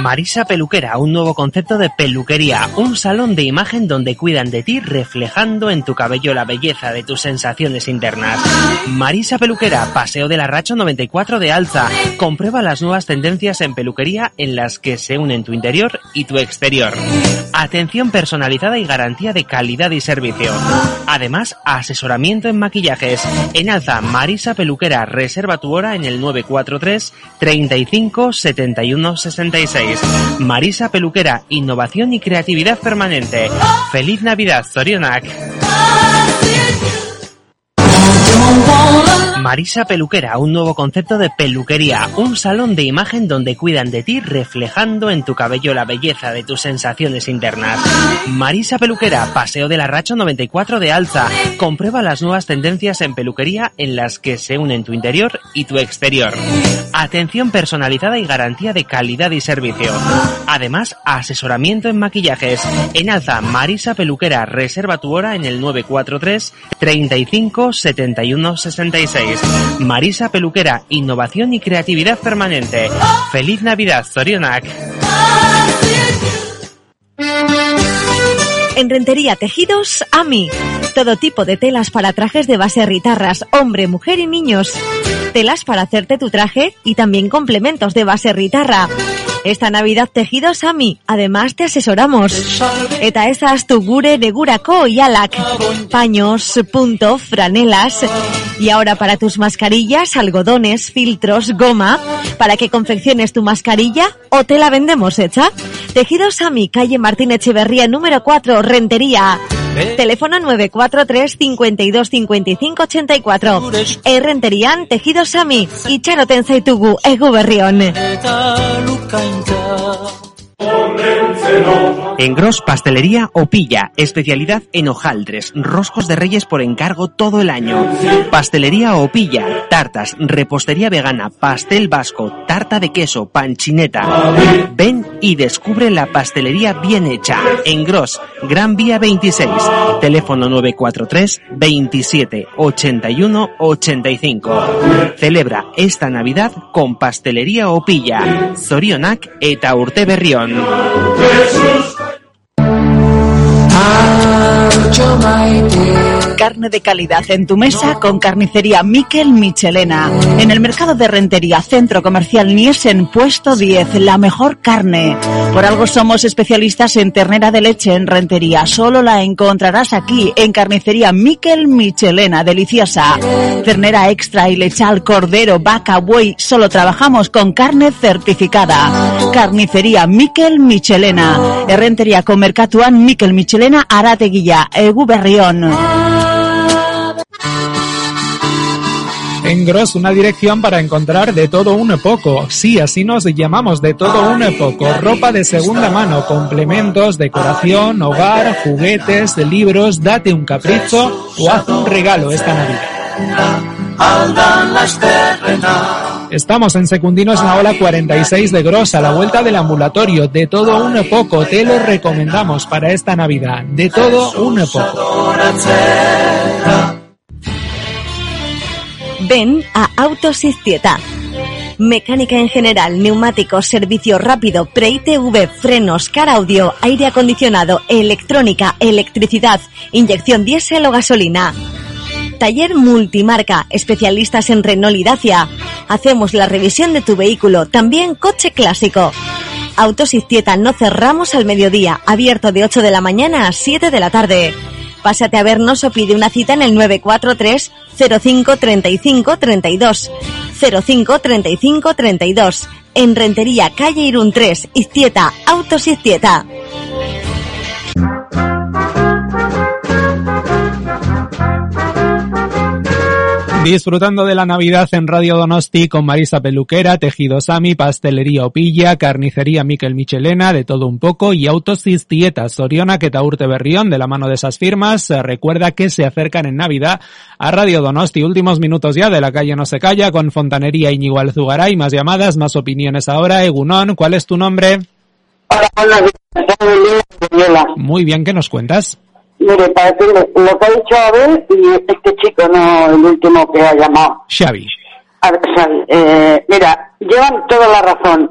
Marisa Peluquera, un nuevo concepto de peluquería, un salón de imagen donde cuidan de ti reflejando en tu cabello la belleza de tus sensaciones internas. Marisa Peluquera, Paseo de la Racho 94 de Alza. Comprueba las nuevas tendencias en peluquería en las que se unen tu interior y tu exterior. Atención personalizada y garantía de calidad y servicio. Además, asesoramiento en maquillajes. En Alza, Marisa Peluquera, reserva tu hora en el 943 35 71 66. Marisa Peluquera, innovación y creatividad permanente. Feliz Navidad, Zorionak. Marisa Peluquera, un nuevo concepto de peluquería, un salón de imagen donde cuidan de ti reflejando en tu cabello la belleza de tus sensaciones internas. Marisa Peluquera, Paseo de la Racho 94 de Alza. Comprueba las nuevas tendencias en peluquería en las que se unen tu interior y tu exterior. Atención personalizada y garantía de calidad y servicio. Además, asesoramiento en maquillajes. En Alza, Marisa Peluquera, reserva tu hora en el 943 35 71 66. Marisa Peluquera, innovación y creatividad permanente. Feliz Navidad, Zorionak. En Rentería Tejidos, AMI. Todo tipo de telas para trajes de base ritarras, hombre, mujer y niños. Telas para hacerte tu traje y también complementos de base ritarra. Esta Navidad tejidos AMI. Además te asesoramos. Eta esas tu gure de Gurako y Alak. Paños, punto, franelas. Y ahora para tus mascarillas, algodones, filtros, goma. Para que confecciones tu mascarilla o te la vendemos hecha. Tejidos AMI, calle Martín Echeverría, número 4, Rentería. Teléfono 943 52 55 84. E Renterian Tejidos Ami. Itxaro zaitugu egu berrion. En Gros Pastelería Opilla, especialidad en hojaldres, roscos de reyes por encargo todo el año. Pastelería Opilla, tartas, repostería vegana, pastel vasco, tarta de queso, panchineta. Ven y descubre la pastelería bien hecha. En Gros, Gran Vía 26, teléfono 943 27 81 85. Celebra esta Navidad con Pastelería Opilla, Zorionak eta Urte Berrión. Jesús. Carne de calidad en tu mesa con carnicería Miquel Michelena. En el mercado de rentería Centro Comercial Niesen, puesto 10, la mejor carne. Por algo somos especialistas en ternera de leche en rentería. Solo la encontrarás aquí en carnicería Miquel Michelena, deliciosa. Ternera extra y lechal, cordero, vaca, buey. Solo trabajamos con carne certificada. Carnicería Miquel Michelena. Errentería con Mercatuan Miquel Michelena Arateguilla, Egu Berrión. En Gross, una dirección para encontrar de todo un poco. Sí, así nos llamamos de todo un poco. Ropa de segunda mano, complementos, decoración, hogar, juguetes, libros. Date un capricho o haz un regalo esta Navidad. Estamos en Secundinos en la ola 46 de Gross, a la vuelta del ambulatorio. De todo un poco, te lo recomendamos para esta Navidad. De todo un poco. Ven a Autos Iztieta. Mecánica en general, neumáticos, servicio rápido, pre-ITV, frenos, car audio, aire acondicionado, electrónica, electricidad, inyección diésel o gasolina. Taller multimarca, especialistas en Renault y Dacia. Hacemos la revisión de tu vehículo, también coche clásico. Autos Iztieta, no cerramos al mediodía, abierto de 8 de la mañana a 7 de la tarde. Pásate a vernos o pide una cita en el 943 05 35 32. 05 35 32. En Rentería, calle Irún 3, Iztieta, Autos Iztieta. Disfrutando de la Navidad en Radio Donosti con Marisa Peluquera, Tejido Sami, Pastelería Opilla, Carnicería Miquel Michelena, de todo un poco, y Autosis Tieta Soriona, Quetaurte Berrión, de la mano de esas firmas. Recuerda que se acercan en Navidad a Radio Donosti. Últimos minutos ya de la calle No se calla con Fontanería Iñigo Alzugaray. Más llamadas, más opiniones ahora. Egunón, ¿cuál es tu nombre? Muy bien, ¿qué nos cuentas? Mire, para decirle lo que ha dicho Abel y este chico, no el último que ha llamado. Xavi. A ver, Xavi, eh, mira, llevan toda la razón.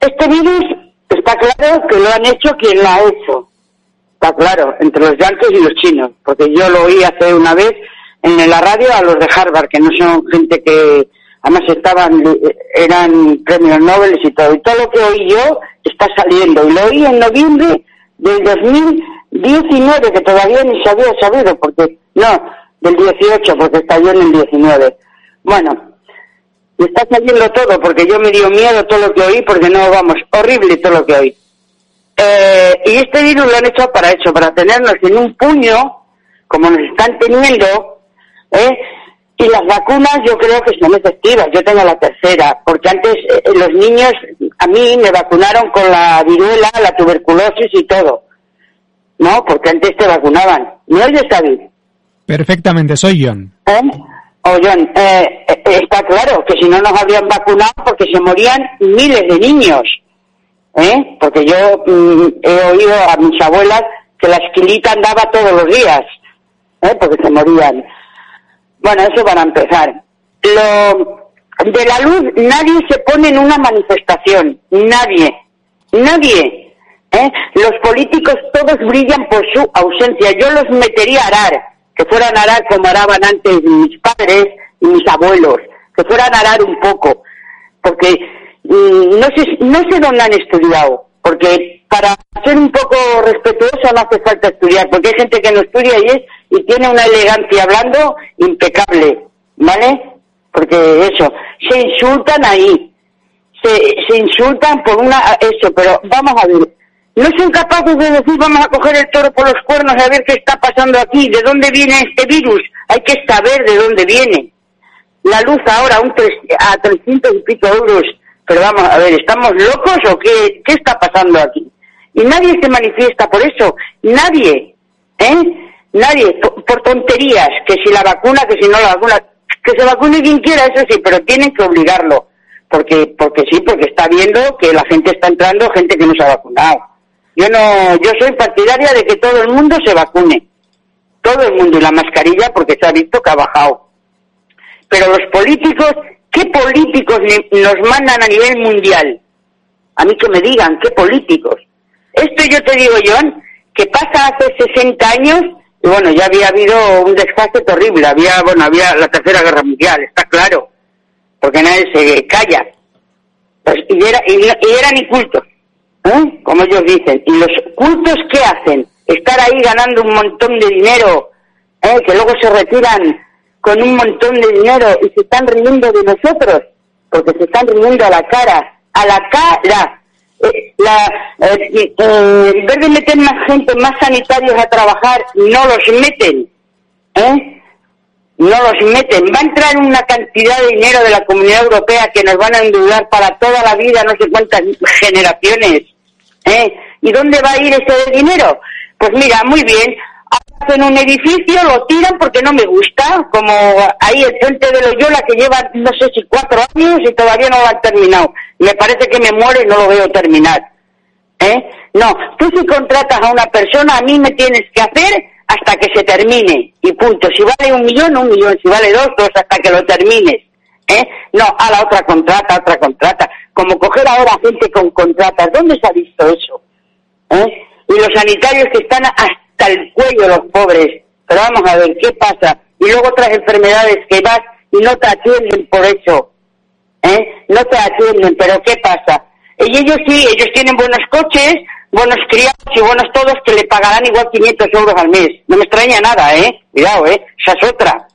Este virus está claro que lo han hecho quien lo ha hecho. Está claro, entre los yankees y los chinos. Porque yo lo oí hace una vez en la radio a los de Harvard, que no son gente que además estaban, eran premios Nobel y todo. Y todo lo que oí yo está saliendo. Y lo oí en noviembre del 2019, que todavía ni se había sabido, porque, no, del 18, porque estalló en el 19. Bueno, y está saliendo todo, porque yo me dio miedo todo lo que oí, porque no, vamos, horrible todo lo que oí. Eh, y este virus lo han hecho para eso, para tenernos en un puño, como nos están teniendo, ¿eh? Y las vacunas yo creo que son efectivas. Yo tengo la tercera, porque antes eh, los niños, a mí me vacunaron con la viruela, la tuberculosis y todo. ¿No? Porque antes te vacunaban. ¿Me oyes, David? Perfectamente, soy John. ¿Eh? O John, eh, eh, está claro que si no nos habrían vacunado porque se morían miles de niños. ¿Eh? Porque yo mm, he oído a mis abuelas que la esquilita andaba todos los días. ¿Eh? Porque se morían. Bueno, eso para empezar. Lo de la luz, nadie se pone en una manifestación. Nadie. Nadie. ¿Eh? Los políticos todos brillan por su ausencia. Yo los metería a arar. Que fueran a arar como araban antes mis padres y mis abuelos. Que fueran a arar un poco. Porque mm, no sé, no sé dónde han estudiado. Porque para ser un poco respetuoso no hace falta estudiar. Porque hay gente que no estudia y es y tiene una elegancia hablando impecable, ¿vale? Porque eso, se insultan ahí, se, se insultan por una, eso, pero vamos a ver, no son capaces de decir vamos a coger el toro por los cuernos a ver qué está pasando aquí, de dónde viene este virus, hay que saber de dónde viene. La luz ahora un tres, a 300 y pico euros, pero vamos a ver, ¿estamos locos o qué, qué está pasando aquí? Y nadie se manifiesta por eso, nadie, ¿eh? Nadie, por, por tonterías, que si la vacuna, que si no la vacuna, que se vacune quien quiera, eso sí, pero tienen que obligarlo, porque, porque sí, porque está viendo que la gente está entrando, gente que no se ha vacunado. Yo no, yo soy partidaria de que todo el mundo se vacune, todo el mundo y la mascarilla, porque se ha visto que ha bajado. Pero los políticos, ¿qué políticos nos mandan a nivel mundial? A mí que me digan, ¿qué políticos? Esto yo te digo, John, que pasa hace 60 años Y bueno, ya había habido un desfase terrible, había, bueno, había la tercera guerra mundial, está claro, porque nadie se calla. Pues, y, era, y, y eran incultos, ¿eh? como ellos dicen. ¿Y los cultos qué hacen? Estar ahí ganando un montón de dinero, ¿eh? que luego se retiran con un montón de dinero y se están riendo de nosotros, porque se están riendo a la cara, a la cara. Eh, eh, en vez de meter más gente, más sanitarios a trabajar, no los meten, ¿eh? No los meten. Va a entrar una cantidad de dinero de la Comunidad Europea que nos van a endeudar para toda la vida, no sé cuántas generaciones, ¿eh? ¿Y dónde va a ir ese dinero? Pues mira, muy bien, hacen un edificio, lo tiran porque no me gusta, como ahí el puente de Loyola que lleva no sé si cuatro años y todavía no lo han terminado. Me parece que me muero y no lo veo terminar. ¿Eh? No, tú si contratas a una persona, a mí me tienes que hacer hasta que se termine y punto. Si vale un millón, un millón. Si vale dos, dos hasta que lo termines. ¿Eh? No, a la otra contrata, otra contrata. Como coger ahora gente con contratas. ¿Dónde se ha visto eso? ¿Eh? Y los sanitarios que están hasta el cuello, los pobres. Pero vamos a ver, ¿qué pasa? Y luego otras enfermedades que vas y no te atienden por eso. ¿Eh? No te atienden, pero ¿qué pasa? Y ellos sí, ellos tienen buenos coches, buenos criados y buenos todos que le pagarán igual 500 euros al mes. No me extraña nada, ¿eh? Cuidado, ¿eh? Esa es otra.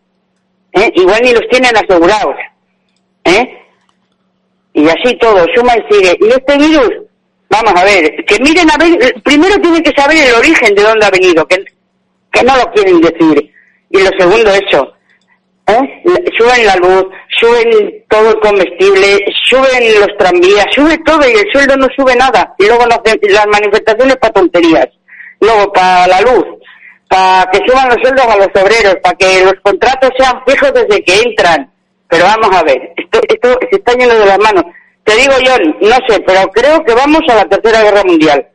¿Eh? Igual ni los tienen asegurados. ¿Eh? Y así todo, suma y sigue. ¿Y este virus? Vamos a ver, que miren a ver, primero tienen que saber el origen de dónde ha venido, que, que no lo quieren decir. Y lo segundo, eso, ¿eh? Suben la luz, suben todo el comestible, suben los tranvías, sube todo y el sueldo no sube nada. Y luego nos- las manifestaciones para tonterías. Luego para la luz, para que suban los sueldos a los obreros, para que los contratos sean fijos desde que entran. Pero vamos a ver, esto, esto se está lleno de las manos. Te digo, John, no sé, pero creo que vamos a la Tercera Guerra Mundial.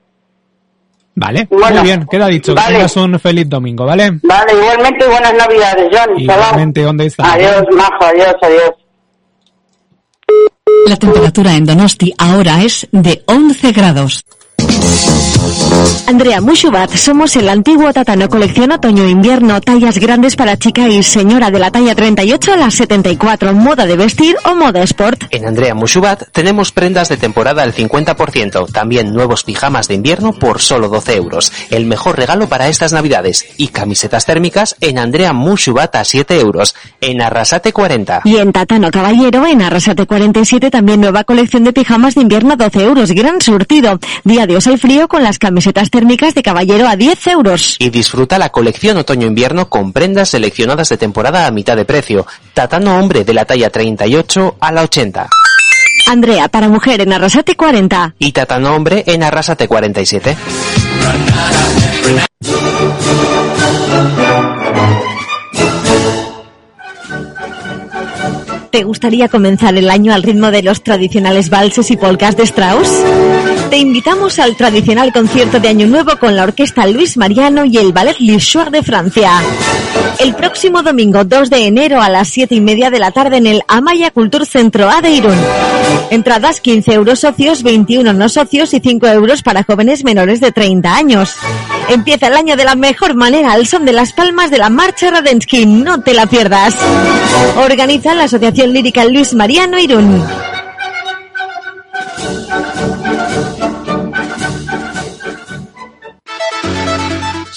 Vale, Bueno, muy bien, queda dicho. Que vale. tengas un feliz domingo, ¿vale? Vale, igualmente buenas navidades, John. Igualmente, ¿dónde está? Adiós, majo, adiós, adiós. La temperatura en Donosti ahora es de 11 grados. Andrea Mushubat, somos el antiguo Tatano Colección Otoño-Invierno, tallas grandes para chica y señora de la talla 38 a la 74, moda de vestir o moda sport. En Andrea Mushubat tenemos prendas de temporada al 50%, también nuevos pijamas de invierno por solo 12 euros. El mejor regalo para estas navidades. Y camisetas térmicas en Andrea Mushubat a 7 euros. En Arrasate 40. Y en Tatano Caballero, en Arrasate 47, también nueva colección de pijamas de invierno 12 euros, gran surtido. Día de el frío con las camisetas térmicas de Caballero a 10 euros. Y disfruta la colección otoño-invierno con prendas seleccionadas de temporada a mitad de precio. Tatano hombre de la talla 38 a la 80. Andrea, para mujer en Arrasate 40. Y Tatano hombre en Arrasate 47. ¿Te gustaría comenzar el año al ritmo de los tradicionales valses y polcas de Strauss? Te invitamos al tradicional concierto de Año Nuevo con la orquesta Luis Mariano y el Ballet Lichoir de Francia. El próximo domingo 2 de enero a las 7 y media de la tarde en el Amaya Cultur Centro A de Irún. Entradas 15 euros socios, 21 no socios y 5 euros para jóvenes menores de 30 años. Empieza el año de la mejor manera al son de las palmas de la Marcha Radensky. No te la pierdas. Organiza la Asociación Lírica Luis Mariano Irún.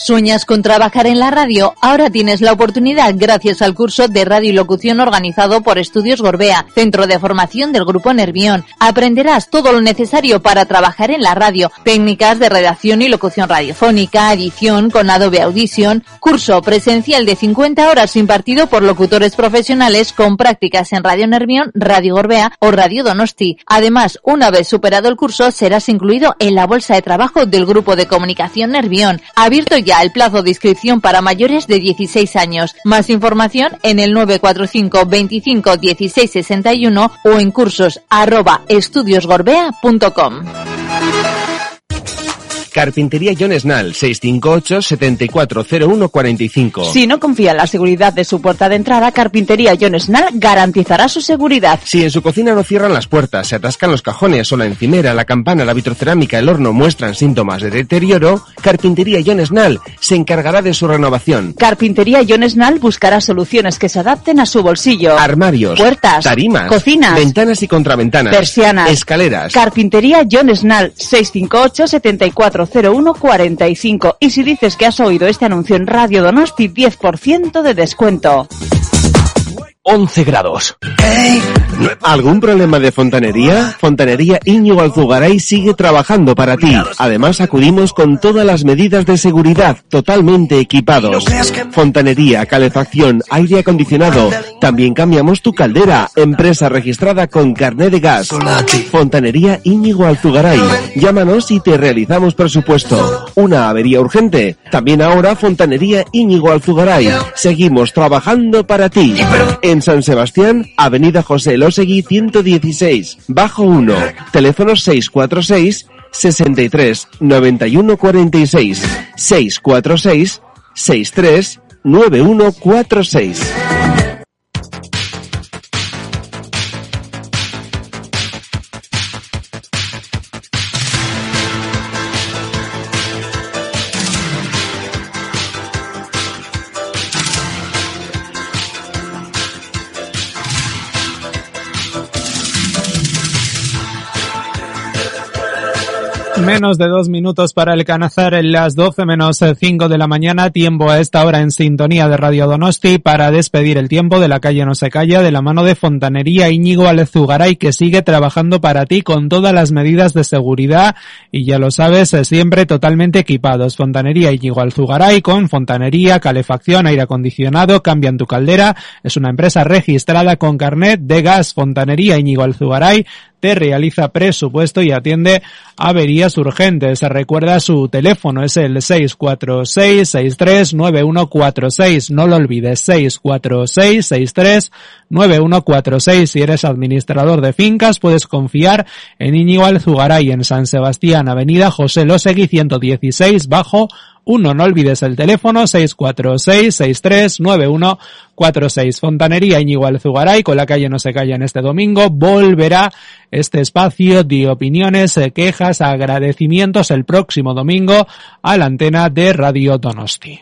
¿Sueñas con trabajar en la radio? Ahora tienes la oportunidad gracias al curso de radio y locución organizado por Estudios Gorbea, centro de formación del Grupo Nervión. Aprenderás todo lo necesario para trabajar en la radio, técnicas de redacción y locución radiofónica, edición con Adobe Audition, curso presencial de 50 horas impartido por locutores profesionales con prácticas en Radio Nervión, Radio Gorbea o Radio Donosti. Además, una vez superado el curso, serás incluido en la bolsa de trabajo del Grupo de Comunicación Nervión. Abierto ya el plazo de inscripción para mayores de 16 años. Más información en el 945 25 16 61 o en cursos arroba estudiosgorbea.com. Carpintería John Snell, 658 740145. Si no confía en la seguridad de su puerta de entrada, Carpintería John Snell garantizará su seguridad. Si en su cocina no cierran las puertas, se atascan los cajones o la encimera, la campana, la vitrocerámica, el horno muestran síntomas de deterioro, Carpintería John Snell se encargará de su renovación. Carpintería John Snell buscará soluciones que se adapten a su bolsillo. Armarios, puertas, tarimas, cocinas, ventanas y contraventanas, persianas, escaleras. Carpintería John Snell, 658 740145. Y si dices que has oído este anuncio en Radio Donosti, 10% de descuento. 11 grados. ¿Algún problema de fontanería? Fontanería Íñigo Alzugaray sigue trabajando para ti. Además, acudimos con todas las medidas de seguridad, totalmente equipados. Fontanería, calefacción, aire acondicionado. También cambiamos tu caldera, empresa registrada con carnet de gas. Fontanería Íñigo Alzugaray. Llámanos y te realizamos presupuesto. Una avería urgente. También ahora Fontanería Íñigo Alzugaray. Seguimos trabajando para ti. San Sebastián, Avenida José Losegui 116, Bajo 1, teléfono 646 63 91 46, 646 63 9146. Menos de dos minutos para alcanzar las 12 menos 5 de la mañana, tiempo a esta hora en sintonía de Radio Donosti para despedir el tiempo de la calle No se calla de la mano de Fontanería Íñigo Alezugaray que sigue trabajando para ti con todas las medidas de seguridad y ya lo sabes, siempre totalmente equipados. Fontanería Íñigo Alzugaray con fontanería, calefacción, aire acondicionado, cambian tu caldera, es una empresa registrada con carnet de gas. Fontanería Íñigo Alzugaray te realiza presupuesto y atiende averías urgentes. Recuerda su teléfono, es el 646-639146. No lo olvides, 646-639146. Si eres administrador de fincas, puedes confiar en Íñigo Alzugaray en San Sebastián, Avenida José Losegui 116, bajo 1. No olvides el teléfono 646-639146. Fontanería Íñigo Alzugaray, con la calle no se calla en este domingo, volverá este espacio de opiniones, eh, quejas, agradecimientos el próximo domingo a la antena de Radio Donosti.